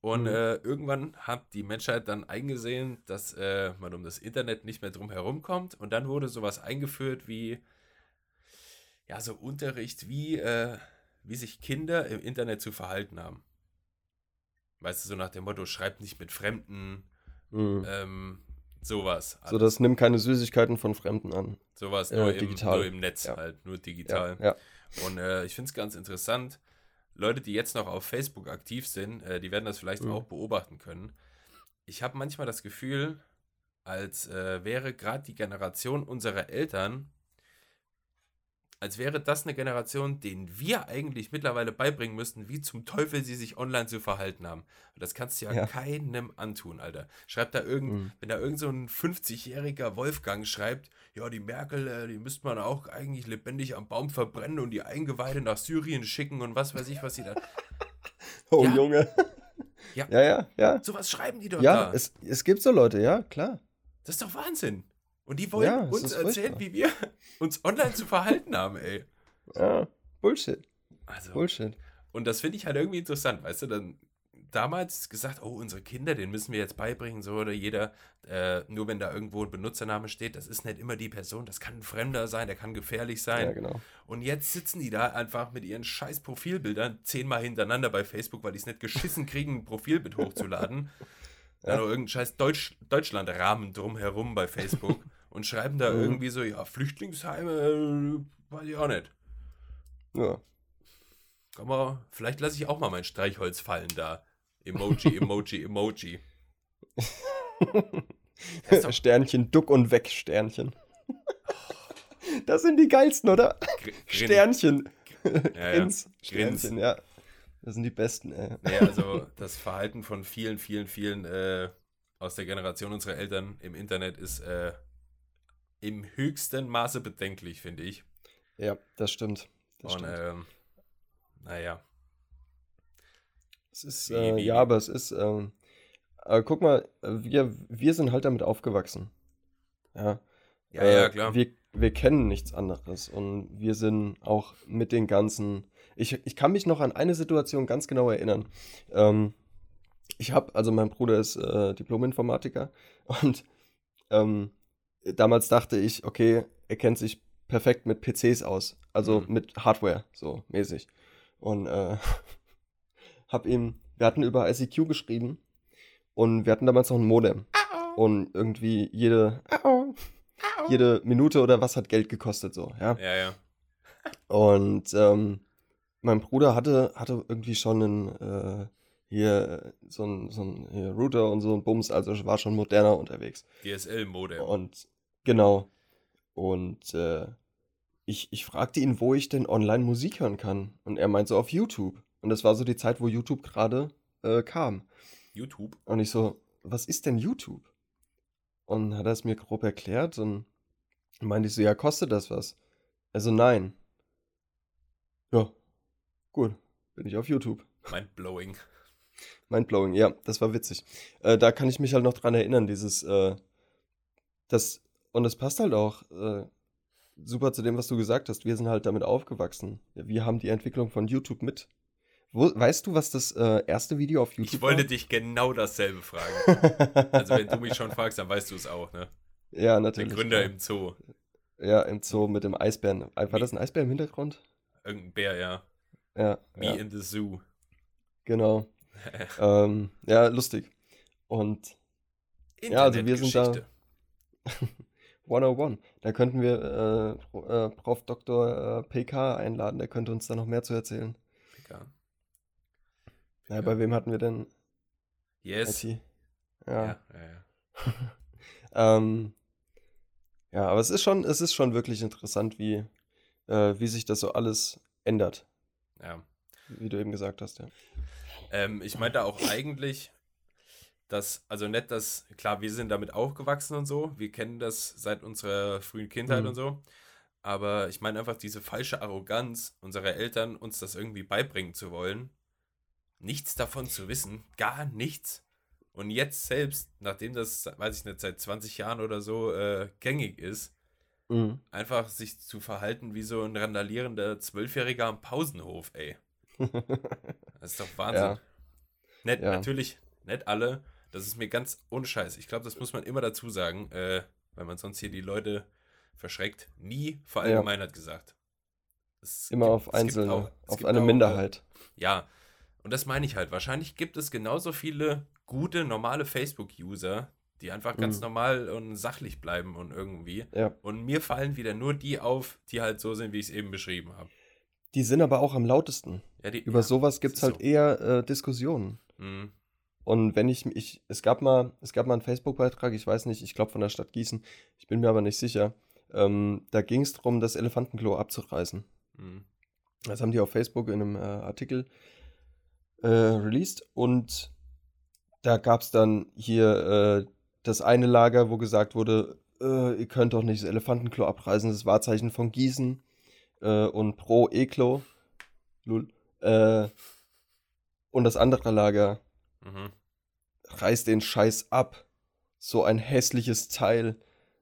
[SPEAKER 1] Und mhm. äh, irgendwann hat die Menschheit dann eingesehen, dass äh, man um das Internet nicht mehr drum herum kommt. Und dann wurde sowas eingeführt wie, ja, so Unterricht, wie, äh, wie sich Kinder im Internet zu verhalten haben. Weißt du, so nach dem Motto, schreibt nicht mit Fremden, mhm. ähm, sowas.
[SPEAKER 2] Alles. So, das nimmt keine Süßigkeiten von Fremden an.
[SPEAKER 1] Sowas, nur, im, nur im Netz ja. halt, nur digital.
[SPEAKER 2] Ja, ja.
[SPEAKER 1] Und äh, ich finde es ganz interessant, Leute, die jetzt noch auf Facebook aktiv sind, äh, die werden das vielleicht mhm. auch beobachten können. Ich habe manchmal das Gefühl, als äh, wäre gerade die Generation unserer Eltern, als wäre das eine Generation, denen wir eigentlich mittlerweile beibringen müssten, wie zum Teufel sie sich online zu verhalten haben. Und das kannst du ja, ja. keinem antun, Alter. Schreibt da irgend, mhm. wenn da irgend so ein 50-jähriger Wolfgang schreibt, ja, die Merkel, äh, die müsste man auch eigentlich lebendig am Baum verbrennen und die Eingeweide nach Syrien schicken und was weiß ich, was sie da. (laughs)
[SPEAKER 2] oh, ja. Junge.
[SPEAKER 1] Ja.
[SPEAKER 2] ja, ja, ja.
[SPEAKER 1] So was schreiben die doch
[SPEAKER 2] ja,
[SPEAKER 1] da.
[SPEAKER 2] Es, es gibt so Leute, ja, klar.
[SPEAKER 1] Das ist doch Wahnsinn. Und die wollen ja, uns erzählen, wie wir (laughs) uns online zu verhalten haben, ey.
[SPEAKER 2] Ja, Bullshit.
[SPEAKER 1] Also,
[SPEAKER 2] Bullshit.
[SPEAKER 1] Und das finde ich halt irgendwie interessant, weißt du, dann damals gesagt, oh, unsere Kinder, den müssen wir jetzt beibringen, so oder jeder, äh, nur wenn da irgendwo ein Benutzername steht, das ist nicht immer die Person, das kann ein Fremder sein, der kann gefährlich sein.
[SPEAKER 2] Ja, genau.
[SPEAKER 1] Und jetzt sitzen die da einfach mit ihren scheiß Profilbildern zehnmal hintereinander bei Facebook, weil die es nicht geschissen kriegen, ein Profilbild hochzuladen. (laughs) ja. Dann noch irgendein scheiß Deutsch, Deutschland-Rahmen drumherum bei Facebook und schreiben da mhm. irgendwie so, ja, Flüchtlingsheime, äh, weiß ich auch nicht.
[SPEAKER 2] Ja.
[SPEAKER 1] Komm mal, vielleicht lasse ich auch mal mein Streichholz fallen da. Emoji, (laughs) Emoji, Emoji. (laughs)
[SPEAKER 2] Sternchen, Duck und Weg, Sternchen. (laughs) Das sind die geilsten, oder? Grin. Sternchen.
[SPEAKER 1] Ja, ja. Ins
[SPEAKER 2] Sternchen, ja. Das sind die besten, ey.
[SPEAKER 1] Nee, also das Verhalten von vielen, vielen, vielen äh, aus der Generation unserer Eltern im Internet ist äh, im höchsten Maße bedenklich, finde ich.
[SPEAKER 2] Ja, das stimmt.
[SPEAKER 1] Das Und stimmt. Ähm, naja.
[SPEAKER 2] Es ist, äh, ja, aber es ist, ähm, äh, guck mal, wir, wir sind halt damit aufgewachsen. Ja,
[SPEAKER 1] ja, äh, ja klar.
[SPEAKER 2] Wir, wir kennen nichts anderes und wir sind auch mit den ganzen. Ich, ich kann mich noch an eine Situation ganz genau erinnern. Ähm, ich habe, also mein Bruder ist äh, Diplom-Informatiker (laughs) und ähm, damals dachte ich, okay, er kennt sich perfekt mit PCs aus, also mhm. mit Hardware, so mäßig. Und äh, (laughs) hab ihm, wir hatten über ICQ geschrieben und wir hatten damals noch ein Modem. Und irgendwie jede, jede Minute oder was hat Geld gekostet, so, ja.
[SPEAKER 1] Ja, ja. (laughs)
[SPEAKER 2] Und ähm, mein Bruder hatte, hatte irgendwie schon einen, äh, hier so ein, so ein Router und so ein Bums, also war schon moderner unterwegs.
[SPEAKER 1] DSL-Modem.
[SPEAKER 2] Und genau. Und äh, ich, ich fragte ihn, wo ich denn online Musik hören kann. Und er meinte so auf YouTube. Und das war so die Zeit, wo YouTube gerade äh, kam.
[SPEAKER 1] YouTube?
[SPEAKER 2] Und ich so, was ist denn YouTube? Und hat er es mir grob erklärt und meinte ich so, ja, kostet das was? Also nein. Ja, gut, bin ich auf YouTube.
[SPEAKER 1] Mindblowing.
[SPEAKER 2] Mindblowing, ja, das war witzig. Äh, da kann ich mich halt noch dran erinnern, dieses, äh, das, und es passt halt auch äh, super zu dem, was du gesagt hast. Wir sind halt damit aufgewachsen. Wir haben die Entwicklung von YouTube mit wo, weißt du, was das äh, erste Video auf YouTube
[SPEAKER 1] war? Ich wollte dich genau dasselbe fragen. (laughs) also, wenn du mich schon fragst, dann weißt du es auch, ne?
[SPEAKER 2] Ja, natürlich.
[SPEAKER 1] Der Gründer ja. im Zoo.
[SPEAKER 2] Ja, im Zoo mit dem Eisbären. War das ein Eisbär im Hintergrund?
[SPEAKER 1] Irgendein Bär, ja.
[SPEAKER 2] Ja.
[SPEAKER 1] Me
[SPEAKER 2] ja.
[SPEAKER 1] in the Zoo.
[SPEAKER 2] Genau. (laughs) ähm, ja, lustig. Und ja, also wir sind da. (laughs) 101. Da könnten wir äh, äh, Prof. Dr. Äh, PK einladen, der könnte uns da noch mehr zu erzählen.
[SPEAKER 1] PK.
[SPEAKER 2] Ja, bei wem hatten wir denn?
[SPEAKER 1] Yes.
[SPEAKER 2] IT?
[SPEAKER 1] Ja. Ja, ja,
[SPEAKER 2] ja. (laughs) ähm, ja, aber es ist schon, es ist schon wirklich interessant, wie, äh, wie sich das so alles ändert.
[SPEAKER 1] Ja.
[SPEAKER 2] Wie du eben gesagt hast, ja.
[SPEAKER 1] Ähm, ich meinte auch eigentlich, dass, also nicht, dass, klar, wir sind damit aufgewachsen und so, wir kennen das seit unserer frühen Kindheit mhm. und so, aber ich meine einfach diese falsche Arroganz unserer Eltern, uns das irgendwie beibringen zu wollen, nichts davon zu wissen, gar nichts. Und jetzt selbst, nachdem das, weiß ich nicht, seit 20 Jahren oder so äh, gängig ist, mhm. einfach sich zu verhalten wie so ein randalierender Zwölfjähriger am Pausenhof, ey. (laughs) das ist doch Wahnsinn. Ja. Nicht, ja. Natürlich, nicht alle. Das ist mir ganz unscheiß. Ich glaube, das muss man immer dazu sagen, äh, weil man sonst hier die Leute verschreckt. Nie verallgemeinert ja. gesagt.
[SPEAKER 2] Es immer gibt, auf Einzelne, auch, auf eine auch, Minderheit.
[SPEAKER 1] Ja, und das meine ich halt. Wahrscheinlich gibt es genauso viele gute, normale Facebook-User, die einfach ganz mhm. normal und sachlich bleiben und irgendwie.
[SPEAKER 2] Ja.
[SPEAKER 1] Und mir fallen wieder nur die auf, die halt so sind, wie ich es eben beschrieben habe.
[SPEAKER 2] Die sind aber auch am lautesten.
[SPEAKER 1] Ja, die,
[SPEAKER 2] Über ja, sowas gibt es halt so. eher äh, Diskussionen.
[SPEAKER 1] Mhm.
[SPEAKER 2] Und wenn ich, ich, es gab mal, es gab mal einen Facebook-Beitrag, ich weiß nicht, ich glaube von der Stadt Gießen, ich bin mir aber nicht sicher. Ähm, da ging es darum, das Elefantenklo abzureißen. Mhm. Das haben die auf Facebook in einem äh, Artikel äh, released und da gab es dann hier äh, das eine Lager, wo gesagt wurde, äh, ihr könnt doch nicht das Elefantenklo abreißen, das Wahrzeichen von Gießen äh, und pro Eklo. Lul. Äh, und das andere Lager mhm. reißt den Scheiß ab. So ein hässliches Teil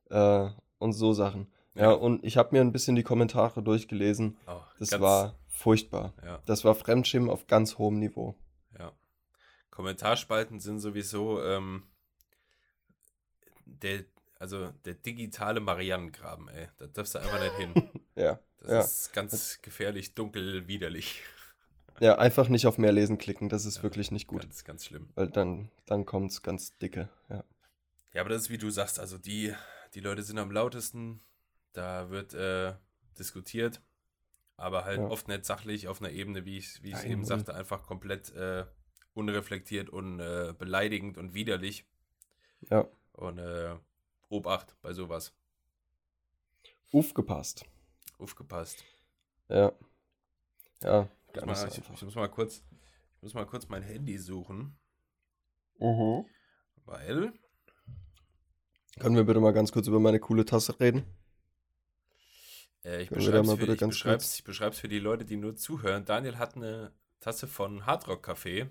[SPEAKER 2] äh, und so Sachen. Ja, ja und ich habe mir ein bisschen die Kommentare durchgelesen. Oh, das war Furchtbar.
[SPEAKER 1] Ja.
[SPEAKER 2] Das war Fremdschirm auf ganz hohem Niveau.
[SPEAKER 1] Ja. Kommentarspalten sind sowieso ähm, der, also der digitale Marianengraben, ey. Da darfst du einfach nicht hin. (laughs)
[SPEAKER 2] ja.
[SPEAKER 1] Das
[SPEAKER 2] ja.
[SPEAKER 1] ist ganz gefährlich, dunkel, widerlich.
[SPEAKER 2] Ja, einfach nicht auf mehr lesen klicken, das ist ja, wirklich nicht gut.
[SPEAKER 1] Ganz, ganz schlimm.
[SPEAKER 2] Weil dann, dann kommt es ganz dicke, ja.
[SPEAKER 1] Ja, aber das ist wie du sagst, also die, die Leute sind am lautesten, da wird äh, diskutiert aber halt ja. oft nicht sachlich auf einer Ebene, wie ich es eben sagte, einfach komplett äh, unreflektiert und äh, beleidigend und widerlich.
[SPEAKER 2] Ja.
[SPEAKER 1] Und äh, Obacht bei sowas.
[SPEAKER 2] Aufgepasst.
[SPEAKER 1] Aufgepasst.
[SPEAKER 2] Ja. Ja.
[SPEAKER 1] Ich muss, mal, ich, ich muss mal kurz, ich muss mal kurz mein Handy suchen.
[SPEAKER 2] Mhm.
[SPEAKER 1] Weil
[SPEAKER 2] Können wir bitte mal ganz kurz über meine coole Tasse reden?
[SPEAKER 1] Äh, ich beschreibe es für, für die Leute, die nur zuhören. Daniel hat eine Tasse von Hardrock Café.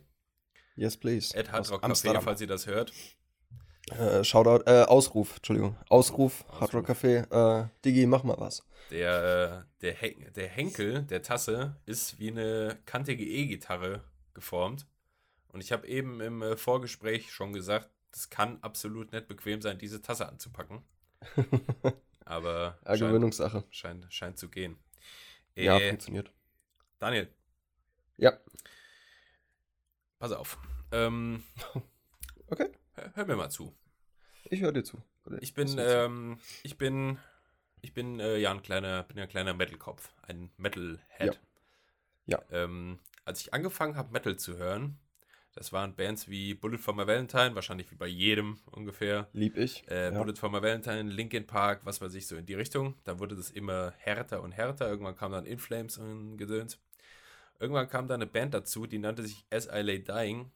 [SPEAKER 2] Yes, please.
[SPEAKER 1] At Hardrock Café, falls ihr das hört.
[SPEAKER 2] Äh, Shoutout, äh, Ausruf, Entschuldigung. Ausruf, Ausruf. Hardrock Café. Äh, Digi, mach mal was.
[SPEAKER 1] Der, äh, der, Hen der Henkel der Tasse ist wie eine kantige E-Gitarre geformt. Und ich habe eben im äh, Vorgespräch schon gesagt, das kann absolut nicht bequem sein, diese Tasse anzupacken. (laughs) Aber
[SPEAKER 2] Gewöhnungssache.
[SPEAKER 1] Scheint, scheint zu gehen.
[SPEAKER 2] Äh, ja, funktioniert.
[SPEAKER 1] Daniel.
[SPEAKER 2] Ja.
[SPEAKER 1] Pass auf. Ähm, (laughs)
[SPEAKER 2] okay.
[SPEAKER 1] Hör, hör, mir mal zu.
[SPEAKER 2] Ich höre dir zu.
[SPEAKER 1] Ich bin, ähm, ich bin, ich bin äh, ja ein kleiner, bin ja ein kleiner Metal-Kopf, ein Metal-Head.
[SPEAKER 2] Ja.
[SPEAKER 1] ja. Ähm, als ich angefangen habe, Metal zu hören, das waren Bands wie Bullet for My Valentine, wahrscheinlich wie bei jedem ungefähr.
[SPEAKER 2] Lieb ich.
[SPEAKER 1] Äh, ja. Bullet for My Valentine, Linkin Park, was weiß ich, so in die Richtung. Da wurde das immer härter und härter. Irgendwann kam dann In Flames und Gedöns. Irgendwann kam da eine Band dazu, die nannte sich As I Lay Dying.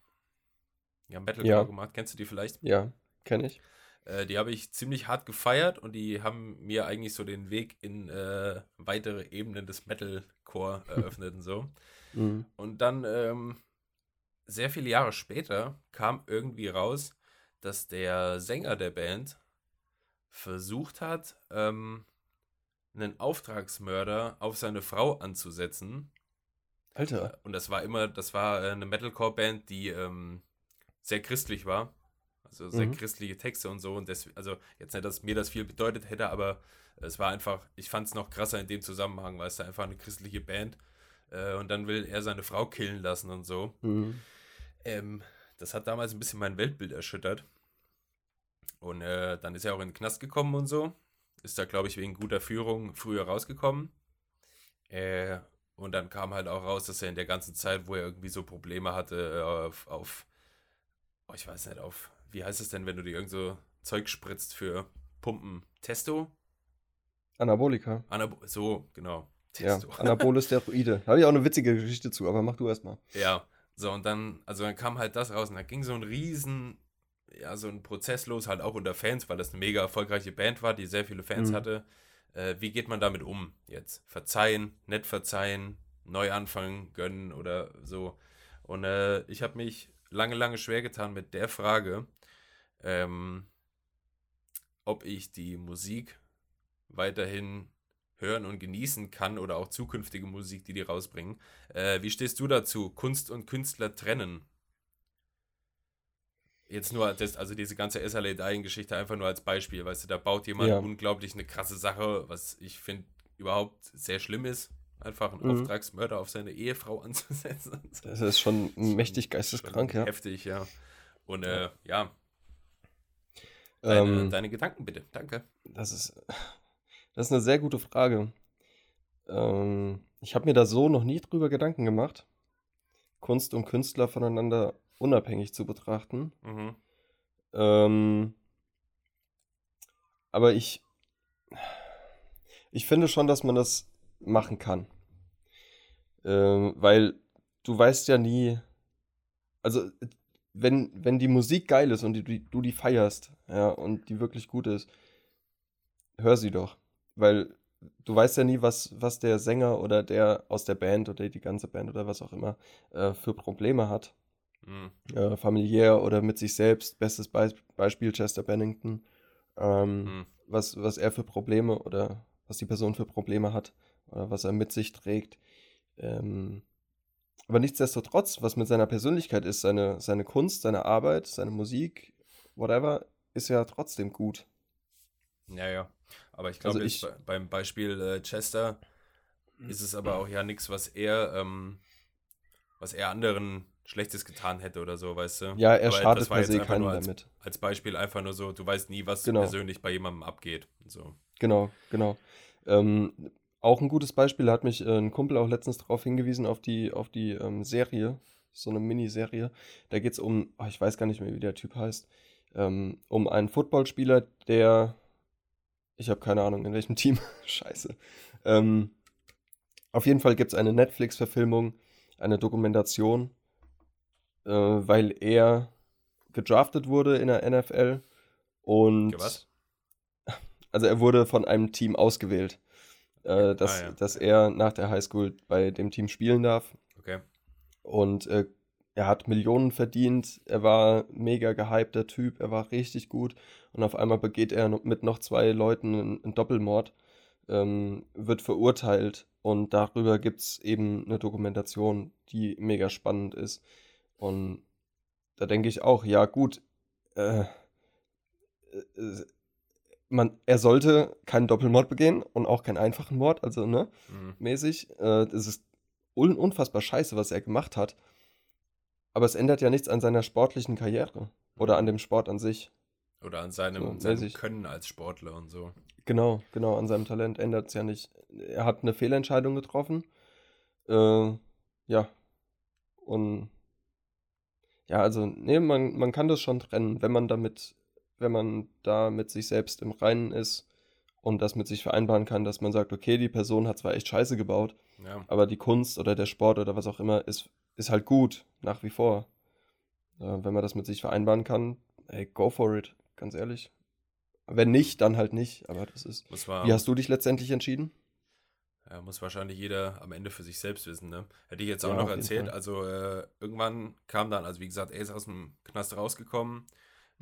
[SPEAKER 1] Haben Metalcore ja. gemacht. Kennst du die vielleicht?
[SPEAKER 2] Ja, kenne ich.
[SPEAKER 1] Äh, die habe ich ziemlich hart gefeiert und die haben mir eigentlich so den Weg in äh, weitere Ebenen des Metalcore (laughs) eröffnet und so. Mhm. Und dann ähm, sehr viele Jahre später kam irgendwie raus, dass der Sänger der Band versucht hat, ähm, einen Auftragsmörder auf seine Frau anzusetzen.
[SPEAKER 2] Alter.
[SPEAKER 1] Und das war immer, das war äh, eine Metalcore-Band, die ähm, sehr christlich war. Also sehr mhm. christliche Texte und so. Und das, also jetzt nicht, dass mir das viel bedeutet hätte, aber es war einfach, ich fand es noch krasser in dem Zusammenhang, weil es da einfach eine christliche Band äh, und dann will er seine Frau killen lassen und so. Mhm. Ähm, das hat damals ein bisschen mein Weltbild erschüttert. Und äh, dann ist er auch in den Knast gekommen und so. Ist da, glaube ich, wegen guter Führung früher rausgekommen. Äh, und dann kam halt auch raus, dass er in der ganzen Zeit, wo er irgendwie so Probleme hatte, äh, auf, auf oh, ich weiß nicht, auf, wie heißt es denn, wenn du dir irgend so Zeug spritzt für Pumpen? Testo?
[SPEAKER 2] Anabolika.
[SPEAKER 1] Anab so, genau.
[SPEAKER 2] Testo. (laughs) Ja, Anabole Steroide. Habe ich auch eine witzige Geschichte zu, aber mach du erstmal.
[SPEAKER 1] Ja, so, und dann, also dann kam halt das raus und da ging so ein riesen, ja, so ein Prozess los, halt auch unter Fans, weil das eine mega erfolgreiche Band war, die sehr viele Fans mhm. hatte. Äh, wie geht man damit um jetzt? Verzeihen, nett verzeihen, neu anfangen, gönnen oder so. Und äh, ich habe mich lange, lange schwer getan mit der Frage, ähm, ob ich die Musik weiterhin hören und genießen kann oder auch zukünftige Musik, die die rausbringen. Äh, wie stehst du dazu? Kunst und Künstler trennen? Jetzt nur, das, also diese ganze SLA Dying-Geschichte einfach nur als Beispiel, weißt du, da baut jemand ja. unglaublich eine krasse Sache, was ich finde überhaupt sehr schlimm ist, einfach einen mhm. Auftragsmörder auf seine Ehefrau (laughs) anzusetzen.
[SPEAKER 2] Das ist schon mächtig geisteskrank, ja.
[SPEAKER 1] Heftig, ja. Und äh, ja. Deine, ähm, deine Gedanken bitte, danke.
[SPEAKER 2] Das ist, (sighs) das ist eine sehr gute Frage. Ähm, ich habe mir da so noch nie drüber Gedanken gemacht, Kunst und Künstler voneinander unabhängig zu betrachten. Mhm. Ähm, aber ich, ich finde schon, dass man das machen kann. Ähm, weil du weißt ja nie, also wenn, wenn die Musik geil ist und die, du die feierst, ja, und die wirklich gut ist, hör sie doch. Weil du weißt ja nie, was, was der Sänger oder der aus der Band oder die ganze Band oder was auch immer äh, für Probleme hat. Mhm. Äh, familiär oder mit sich selbst. Bestes Be Beispiel Chester Bennington. Ähm, mhm. was, was er für Probleme oder was die Person für Probleme hat oder was er mit sich trägt. Ähm, aber nichtsdestotrotz, was mit seiner Persönlichkeit ist, seine, seine Kunst, seine Arbeit, seine Musik, whatever, ist ja trotzdem gut.
[SPEAKER 1] Ja, ja. Aber ich glaube, also beim Beispiel äh, Chester ist es aber auch ja nichts, was er, ähm, was er anderen Schlechtes getan hätte oder so, weißt du?
[SPEAKER 2] Ja, er aber schadet per se keinen
[SPEAKER 1] als,
[SPEAKER 2] damit.
[SPEAKER 1] Als Beispiel einfach nur so, du weißt nie, was genau. persönlich bei jemandem abgeht. So.
[SPEAKER 2] Genau, genau. Ähm, auch ein gutes Beispiel hat mich äh, ein Kumpel auch letztens darauf hingewiesen, auf die, auf die ähm, Serie, so eine Miniserie. Da geht es um, oh, ich weiß gar nicht mehr, wie der Typ heißt, ähm, um einen Footballspieler, der ich habe keine Ahnung, in welchem (laughs) Team. Scheiße. Ähm, auf jeden Fall gibt es eine Netflix-Verfilmung, eine Dokumentation, äh, weil er gedraftet wurde in der NFL und.
[SPEAKER 1] Was? (laughs)
[SPEAKER 2] also er wurde von einem Team ausgewählt, äh, dass, ah, ja. dass er nach der Highschool bei dem Team spielen darf.
[SPEAKER 1] Okay.
[SPEAKER 2] Und äh, er hat Millionen verdient, er war mega gehypter Typ, er war richtig gut und auf einmal begeht er mit noch zwei Leuten einen Doppelmord, ähm, wird verurteilt und darüber gibt es eben eine Dokumentation, die mega spannend ist. Und da denke ich auch, ja gut, äh, äh, man, er sollte keinen Doppelmord begehen und auch keinen einfachen Mord, also ne, mhm. mäßig. Äh, das ist un unfassbar scheiße, was er gemacht hat. Aber es ändert ja nichts an seiner sportlichen Karriere oder an dem Sport an sich.
[SPEAKER 1] Oder an seinem, so, seinem Können als Sportler und so.
[SPEAKER 2] Genau, genau, an seinem Talent ändert es ja nicht. Er hat eine Fehlentscheidung getroffen. Äh, ja. Und ja, also, nee, man, man kann das schon trennen, wenn man damit, wenn man da mit sich selbst im Reinen ist und das mit sich vereinbaren kann, dass man sagt, okay, die Person hat zwar echt Scheiße gebaut, ja. aber die Kunst oder der Sport oder was auch immer ist ist halt gut, nach wie vor. Äh, wenn man das mit sich vereinbaren kann, ey, go for it, ganz ehrlich. Wenn nicht, dann halt nicht, aber das ist. War, wie hast du dich letztendlich entschieden?
[SPEAKER 1] Ja, muss wahrscheinlich jeder am Ende für sich selbst wissen, ne? Hätte ich jetzt auch ja, noch erzählt. Also äh, irgendwann kam dann, also wie gesagt, er ist aus dem Knast rausgekommen,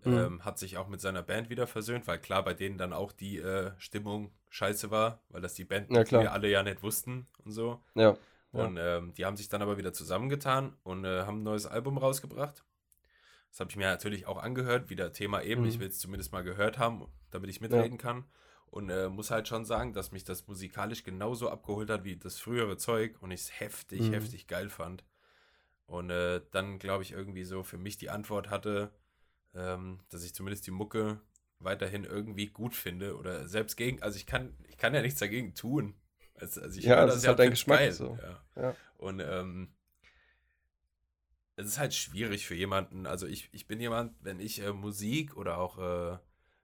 [SPEAKER 1] mhm. ähm, hat sich auch mit seiner Band wieder versöhnt, weil klar bei denen dann auch die äh, Stimmung scheiße war, weil das die Band, ja, die wir alle ja nicht wussten und so.
[SPEAKER 2] Ja.
[SPEAKER 1] Und ähm, die haben sich dann aber wieder zusammengetan und äh, haben ein neues Album rausgebracht. Das habe ich mir natürlich auch angehört, wieder Thema eben. Mhm. Ich will es zumindest mal gehört haben, damit ich mitreden ja. kann. Und äh, muss halt schon sagen, dass mich das musikalisch genauso abgeholt hat wie das frühere Zeug und ich es heftig, mhm. heftig geil fand. Und äh, dann, glaube ich, irgendwie so für mich die Antwort hatte, ähm, dass ich zumindest die Mucke weiterhin irgendwie gut finde oder selbst gegen, also ich kann, ich kann ja nichts dagegen tun. Also, also ich
[SPEAKER 2] ja, das, das ist halt dein Geschmack geil. so.
[SPEAKER 1] Ja. ja. Und ähm, es ist halt schwierig für jemanden, also ich, ich bin jemand, wenn ich äh, Musik oder auch äh,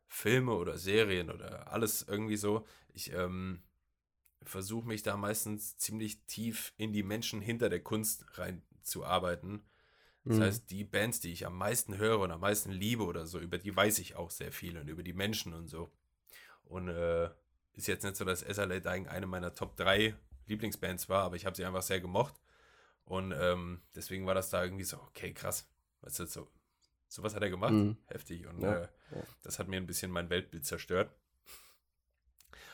[SPEAKER 1] Filme oder Serien oder alles irgendwie so, ich ähm, versuche mich da meistens ziemlich tief in die Menschen hinter der Kunst reinzuarbeiten. Das mhm. heißt, die Bands, die ich am meisten höre und am meisten liebe oder so, über die weiß ich auch sehr viel und über die Menschen und so. Und äh, ist jetzt nicht so, dass SLA Dying eine meiner Top 3 Lieblingsbands war, aber ich habe sie einfach sehr gemocht. Und ähm, deswegen war das da irgendwie so, okay, krass. Weißt du, so, sowas hat er gemacht. Mhm. Heftig. Und ja, äh, ja. das hat mir ein bisschen mein Weltbild zerstört.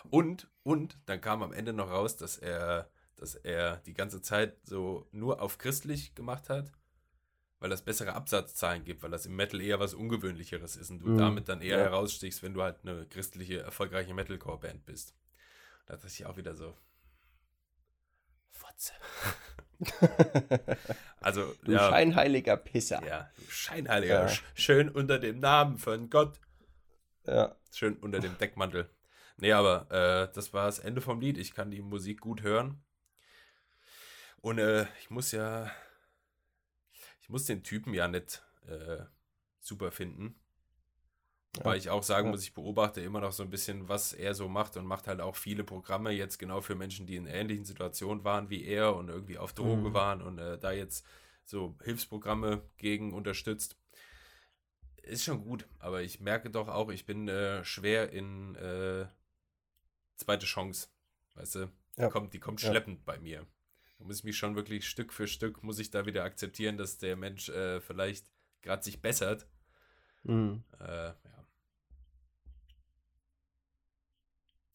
[SPEAKER 1] Und, und dann kam am Ende noch raus, dass er, dass er die ganze Zeit so nur auf christlich gemacht hat weil das bessere Absatzzahlen gibt, weil das im Metal eher was Ungewöhnlicheres ist und du mhm. damit dann eher ja. herausstichst, wenn du halt eine christliche, erfolgreiche Metalcore-Band bist. Da dachte ich auch wieder so, Fotze. (laughs) also,
[SPEAKER 2] du ja, scheinheiliger Pisser.
[SPEAKER 1] Ja, du scheinheiliger. Ja. Schön unter dem Namen von Gott.
[SPEAKER 2] Ja.
[SPEAKER 1] Schön unter dem Deckmantel. Nee, aber äh, das war das Ende vom Lied. Ich kann die Musik gut hören. Und äh, ich muss ja muss den Typen ja nicht äh, super finden. Ja. Weil ich auch sagen ja. muss, ich beobachte immer noch so ein bisschen, was er so macht und macht halt auch viele Programme jetzt genau für Menschen, die in ähnlichen Situationen waren wie er und irgendwie auf Droge mhm. waren und äh, da jetzt so Hilfsprogramme gegen unterstützt. Ist schon gut, aber ich merke doch auch, ich bin äh, schwer in äh, zweite Chance. Weißt du, ja. die kommt, die kommt schleppend bei mir. Da muss ich mich schon wirklich Stück für Stück, muss ich da wieder akzeptieren, dass der Mensch äh, vielleicht gerade sich bessert. Mhm. Äh, ja.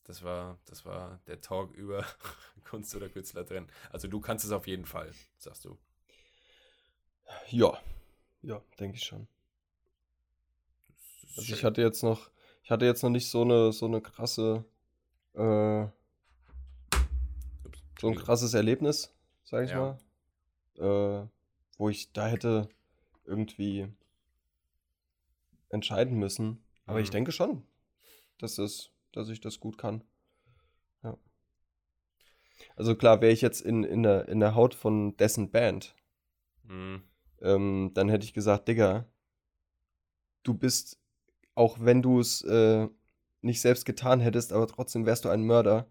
[SPEAKER 1] Das war, das war der Talk über (laughs) Kunst oder Künstler drin. Also du kannst es auf jeden Fall, sagst du.
[SPEAKER 2] Ja, ja, denke ich schon. Also ich hatte jetzt noch, ich hatte jetzt noch nicht so eine, so eine krasse, äh, so ein krasses Erlebnis sag ich ja. mal. Äh, wo ich da hätte irgendwie entscheiden müssen. Aber mhm. ich denke schon, dass, es, dass ich das gut kann. Ja. Also klar, wäre ich jetzt in, in, der, in der Haut von dessen Band, mhm. ähm, dann hätte ich gesagt, Digga, du bist, auch wenn du es äh, nicht selbst getan hättest, aber trotzdem wärst du ein Mörder.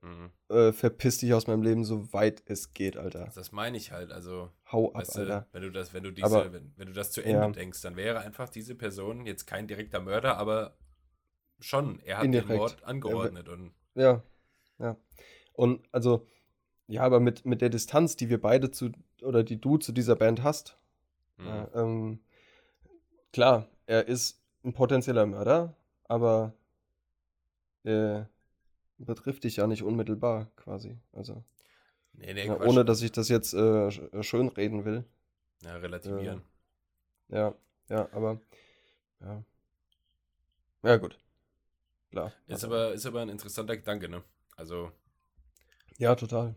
[SPEAKER 2] Mhm. Äh, verpiss dich aus meinem Leben, so weit es geht, Alter.
[SPEAKER 1] Das meine ich halt, also.
[SPEAKER 2] Hau ab, Alter.
[SPEAKER 1] wenn du das, wenn du diese, aber, wenn, wenn, du das zu Ende ja. denkst, dann wäre einfach diese Person jetzt kein direkter Mörder, aber schon, er hat Indirekt. den Mord angeordnet. und
[SPEAKER 2] ja, ja. Und also, ja, aber mit, mit der Distanz, die wir beide zu, oder die du zu dieser Band hast, mhm. ja, ähm, klar, er ist ein potenzieller Mörder, aber äh, betrifft dich ja nicht unmittelbar quasi. Also. Nee, nee, ja, ohne dass ich das jetzt äh, äh schönreden will.
[SPEAKER 1] Ja, relativieren.
[SPEAKER 2] Äh, ja, ja, aber ja. Ja, gut.
[SPEAKER 1] Klar. Ist aber, ist aber ein interessanter Gedanke, ne? Also.
[SPEAKER 2] Ja, total.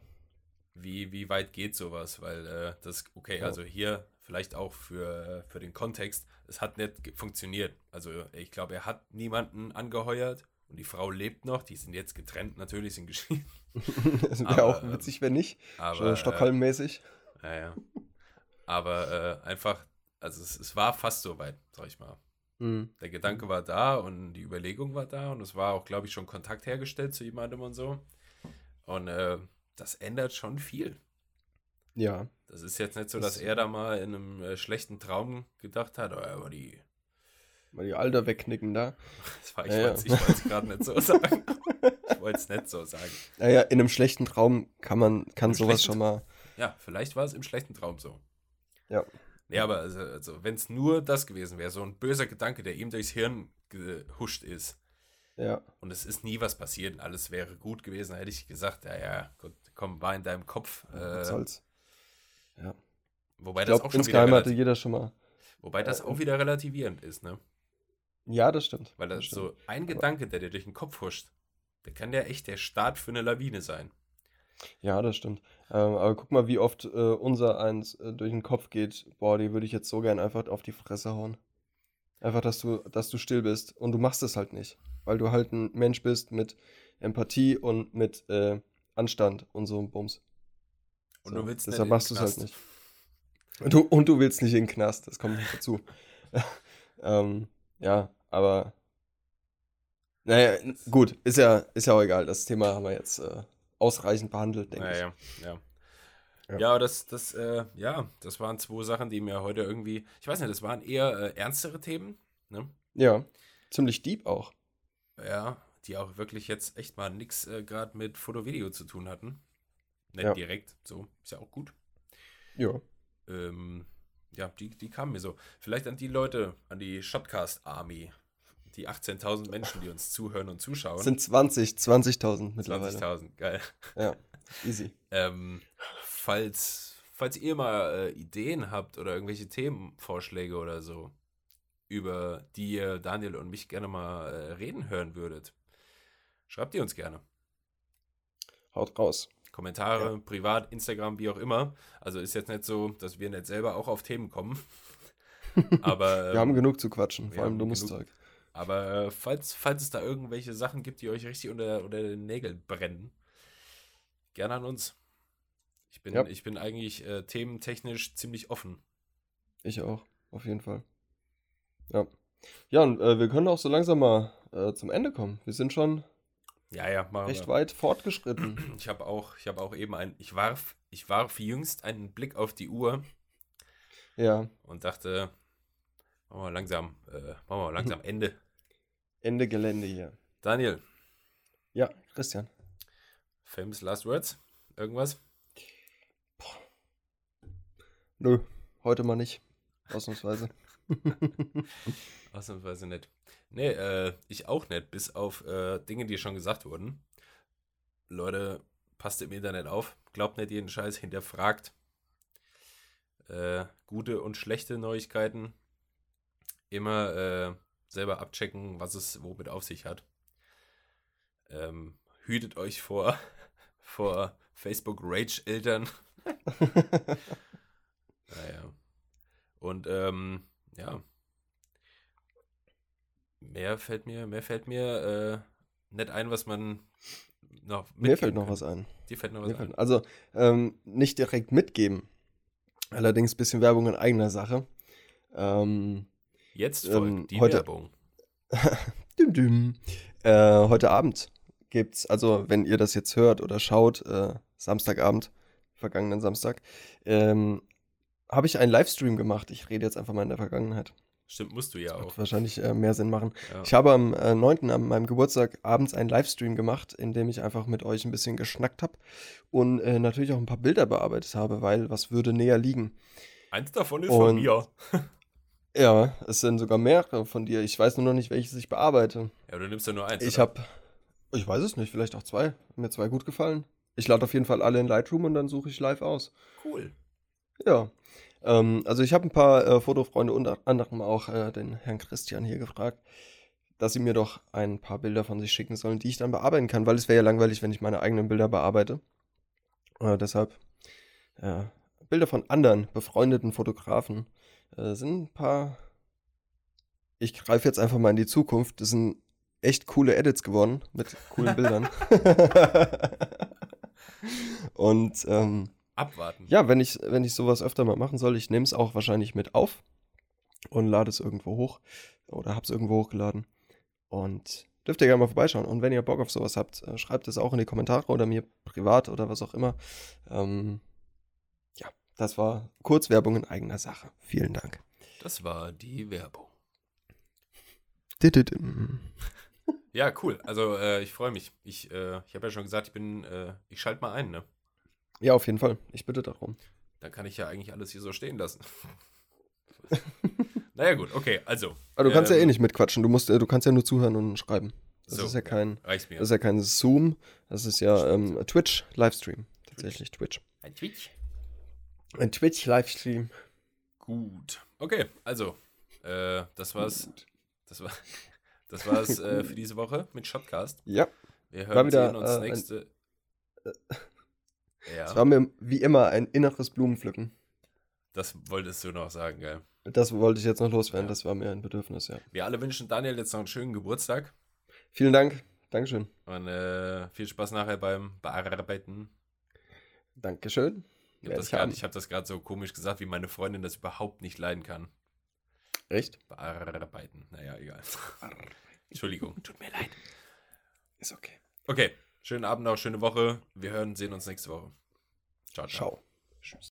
[SPEAKER 1] Wie, wie weit geht sowas? Weil äh, das, okay, ja. also hier vielleicht auch für, für den Kontext, es hat nicht funktioniert. Also ich glaube, er hat niemanden angeheuert und die Frau lebt noch. Die sind jetzt getrennt, natürlich, sind geschieden. (laughs)
[SPEAKER 2] das wäre auch witzig, wenn nicht.
[SPEAKER 1] Aber,
[SPEAKER 2] Stockholm-mäßig.
[SPEAKER 1] Äh, ja, ja. Aber äh, einfach, also es, es war fast so weit, sag ich mal. Mhm. Der Gedanke war da und die Überlegung war da und es war auch, glaube ich, schon Kontakt hergestellt zu jemandem und so. Und äh, das ändert schon viel.
[SPEAKER 2] Ja.
[SPEAKER 1] Das ist jetzt nicht so, dass er da mal in einem äh, schlechten Traum gedacht hat, oh, aber die.
[SPEAKER 2] Mal die Alter wegknicken da. (laughs)
[SPEAKER 1] Das war, ich ja, wollte es gerade nicht so sagen. ich wollte es nicht so sagen.
[SPEAKER 2] Naja, in einem schlechten Traum kann man, kann Im sowas schon mal.
[SPEAKER 1] Ja, vielleicht war es im schlechten Traum so.
[SPEAKER 2] Ja.
[SPEAKER 1] Nee, aber also, also wenn es nur das gewesen wäre, so ein böser Gedanke, der ihm durchs Hirn gehuscht ist.
[SPEAKER 2] Ja.
[SPEAKER 1] Und es ist nie was passiert und alles wäre gut gewesen, hätte ich gesagt, ja, ja, gut, komm, war in deinem Kopf. Äh,
[SPEAKER 2] soll's. Ja.
[SPEAKER 1] Wobei ich das auch
[SPEAKER 2] schon wieder hatte jeder schon mal.
[SPEAKER 1] Wobei das äh, auch wieder relativierend ist, ne?
[SPEAKER 2] Ja, das stimmt.
[SPEAKER 1] Weil das,
[SPEAKER 2] das
[SPEAKER 1] so ein Gedanke, der dir durch den Kopf huscht, der kann ja echt der Start für eine Lawine sein.
[SPEAKER 2] Ja, das stimmt. Ähm, aber guck mal, wie oft äh, unser eins äh, durch den Kopf geht. Boah, die würde ich jetzt so gern einfach auf die Fresse hauen. Einfach, dass du, dass du still bist. Und du machst es halt nicht. Weil du halt ein Mensch bist mit Empathie und mit äh, Anstand und so ein Bums.
[SPEAKER 1] Und so, du willst
[SPEAKER 2] Deshalb machst du es halt nicht. Und du, und du willst nicht in den Knast, das kommt nicht dazu. (laughs) ähm, ja, aber. Naja, gut, ist ja, ist ja auch egal. Das Thema haben wir jetzt äh, ausreichend behandelt, denke
[SPEAKER 1] naja, ich. Ja, ja. Ja, das, das, äh, ja, das waren zwei Sachen, die mir heute irgendwie, ich weiß nicht, das waren eher äh, ernstere Themen, ne?
[SPEAKER 2] Ja, ziemlich deep auch.
[SPEAKER 1] Ja, die auch wirklich jetzt echt mal nichts äh, gerade mit Foto-Video zu tun hatten. Nicht
[SPEAKER 2] ja.
[SPEAKER 1] direkt, so, ist ja auch gut.
[SPEAKER 2] Ja.
[SPEAKER 1] Ähm, ja, die, die kamen mir so. Vielleicht an die Leute, an die Shotcast Army, die 18.000 Menschen, die uns zuhören und zuschauen.
[SPEAKER 2] Das sind 20, 20.000 mittlerweile.
[SPEAKER 1] 20.000, geil.
[SPEAKER 2] Ja, easy.
[SPEAKER 1] ähm, falls, falls ihr mal äh, Ideen habt oder irgendwelche Themenvorschläge oder so, über die ihr Daniel und mich gerne mal äh, reden hören würdet, schreibt ihr uns gerne.
[SPEAKER 2] Haut raus.
[SPEAKER 1] Kommentare, ja. privat, Instagram, wie auch immer. Also ist jetzt nicht so, dass wir nicht selber auch auf Themen kommen. (laughs) Aber
[SPEAKER 2] wir ähm, haben genug zu quatschen, vor allem dummes Zeug.
[SPEAKER 1] Aber äh, falls, falls es da irgendwelche Sachen gibt, die euch richtig unter, unter den Nägeln brennen, gerne an uns. Ich bin, ja. ich bin eigentlich äh, thementechnisch ziemlich offen.
[SPEAKER 2] Ich auch, auf jeden Fall. Ja. Ja, und äh, wir können auch so langsam mal äh, zum Ende kommen. Wir sind schon
[SPEAKER 1] ja, ja,
[SPEAKER 2] recht wir. weit fortgeschritten. (clears throat)
[SPEAKER 1] Ich habe auch, ich habe auch eben ein, ich warf, ich warf jüngst einen Blick auf die Uhr.
[SPEAKER 2] Ja.
[SPEAKER 1] Und dachte, machen wir langsam, äh, machen wir langsam (laughs) Ende.
[SPEAKER 2] Ende Gelände hier.
[SPEAKER 1] Daniel.
[SPEAKER 2] Ja, Christian.
[SPEAKER 1] Famous Last Words? Irgendwas?
[SPEAKER 2] Nö, heute mal nicht. Ausnahmsweise. (laughs)
[SPEAKER 1] Ausnahmsweise nicht. Nee, äh, ich auch nicht, bis auf äh, Dinge, die schon gesagt wurden. Leute, passt im Internet auf, glaubt nicht jeden Scheiß, hinterfragt. Äh, gute und schlechte Neuigkeiten. Immer äh, selber abchecken, was es womit auf sich hat. Ähm, hütet euch vor, (laughs) vor Facebook-Rage-Eltern. (laughs) naja. Und ähm, ja, mehr fällt mir, mehr fällt mir äh, nicht ein, was man noch
[SPEAKER 2] Mir fällt noch kann. was ein.
[SPEAKER 1] Dir fällt noch was
[SPEAKER 2] ein. Also ähm, nicht direkt mitgeben. Allerdings ein bisschen Werbung in eigener Sache. Ähm,
[SPEAKER 1] Jetzt folgt ähm, die heute, Werbung. (laughs)
[SPEAKER 2] düm, düm. Äh, heute Abend gibt's, also wenn ihr das jetzt hört oder schaut, äh, Samstagabend, vergangenen Samstag, ähm, habe ich einen Livestream gemacht. Ich rede jetzt einfach mal in der Vergangenheit.
[SPEAKER 1] Stimmt, musst du ja
[SPEAKER 2] Wird
[SPEAKER 1] auch.
[SPEAKER 2] wahrscheinlich äh, mehr Sinn machen.
[SPEAKER 1] Ja.
[SPEAKER 2] Ich habe am äh, 9. an meinem Geburtstag abends einen Livestream gemacht, in dem ich einfach mit euch ein bisschen geschnackt habe und äh, natürlich auch ein paar Bilder bearbeitet habe, weil was würde näher liegen?
[SPEAKER 1] Eins davon ist von
[SPEAKER 2] Und-
[SPEAKER 1] mir. (laughs)
[SPEAKER 2] Ja, es sind sogar mehrere von dir. Ich weiß nur noch nicht, welches ich bearbeite.
[SPEAKER 1] Ja, du nimmst ja nur eins.
[SPEAKER 2] Ich habe, ich weiß es nicht, vielleicht auch zwei. Mir zwei gut gefallen. Ich lade auf jeden Fall alle in Lightroom und dann suche ich live aus.
[SPEAKER 1] Cool.
[SPEAKER 2] Ja. Ähm, also ich habe ein paar äh, Fotofreunde, unter anderem auch äh, den Herrn Christian hier gefragt, dass sie mir doch ein paar Bilder von sich schicken sollen, die ich dann bearbeiten kann, weil es wäre ja langweilig, wenn ich meine eigenen Bilder bearbeite. Äh, deshalb äh, Bilder von anderen befreundeten Fotografen äh, sind ein paar. Ich greife jetzt einfach mal in die Zukunft. Das sind echt coole Edits geworden mit coolen (laughs) Bildern. (laughs) (laughs) Und ähm,
[SPEAKER 1] Abwarten.
[SPEAKER 2] ja, wenn ich, wenn ich sowas öfter mal machen soll, ich nehme es auch wahrscheinlich mit auf und lade es irgendwo hoch oder habe es irgendwo hochgeladen. Und dürft ihr gerne mal vorbeischauen. Und wenn ihr Bock auf sowas habt, äh, schreibt es auch in die Kommentare oder mir privat oder was auch immer. Ähm, ja, das war Kurzwerbung in eigener Sache. Vielen Dank.
[SPEAKER 1] Das war die Werbung. (laughs) Ja, cool. Also äh, ich freue mich. Ich, äh, ich habe ja schon gesagt, ich bin, äh, ich schalte mal ein, ne?
[SPEAKER 2] Ja, auf jeden Fall. Ich bitte darum.
[SPEAKER 1] Dann kann ich ja eigentlich alles hier so stehen lassen. (laughs) naja, gut, okay, also.
[SPEAKER 2] Aber du kannst ja eh
[SPEAKER 1] ähm,
[SPEAKER 2] nicht mitquatschen. Du, musst, äh, du kannst ja nur zuhören und schreiben. Das
[SPEAKER 1] so,
[SPEAKER 2] ist ja kein.
[SPEAKER 1] Reicht mir.
[SPEAKER 2] Das ist ja kein Zoom, das ist ja ähm, Twitch Livestream. Tatsächlich Twitch.
[SPEAKER 1] Ein Twitch.
[SPEAKER 2] Ein Twitch Livestream.
[SPEAKER 1] Gut. Okay, also, äh, das war's. Das war, (laughs) das war's äh, für diese Woche mit Shotcast.
[SPEAKER 2] Ja,
[SPEAKER 1] Wir hören
[SPEAKER 2] wieder,
[SPEAKER 1] uns
[SPEAKER 2] äh, ein-
[SPEAKER 1] nächste.
[SPEAKER 2] es
[SPEAKER 1] ja,
[SPEAKER 2] war mir wie immer ein inneres Blumenpflücken.
[SPEAKER 1] das wolltest du noch sagen, gell?
[SPEAKER 2] Das wollte ich jetzt noch loswerden,
[SPEAKER 1] Ja.
[SPEAKER 2] das war mir ein Bedürfnis, ja.
[SPEAKER 1] Wir alle wünschen Daniel jetzt noch einen schönen Geburtstag
[SPEAKER 2] Vielen Dank. Dankeschön.
[SPEAKER 1] und äh, viel Spaß nachher beim Bearbeiten.
[SPEAKER 2] Dankeschön.
[SPEAKER 1] Ich habe hab das gerade so komisch gesagt, wie meine Freundin das überhaupt nicht leiden kann.
[SPEAKER 2] Echt?
[SPEAKER 1] Bearbeiten. Naja, egal. (laughs) Entschuldigung, tut mir leid.
[SPEAKER 2] Ist okay.
[SPEAKER 1] Okay, schönen Abend noch, schöne Woche. Wir hören, sehen uns nächste Woche. Ciao, ciao.
[SPEAKER 2] Ciao. Tschüss.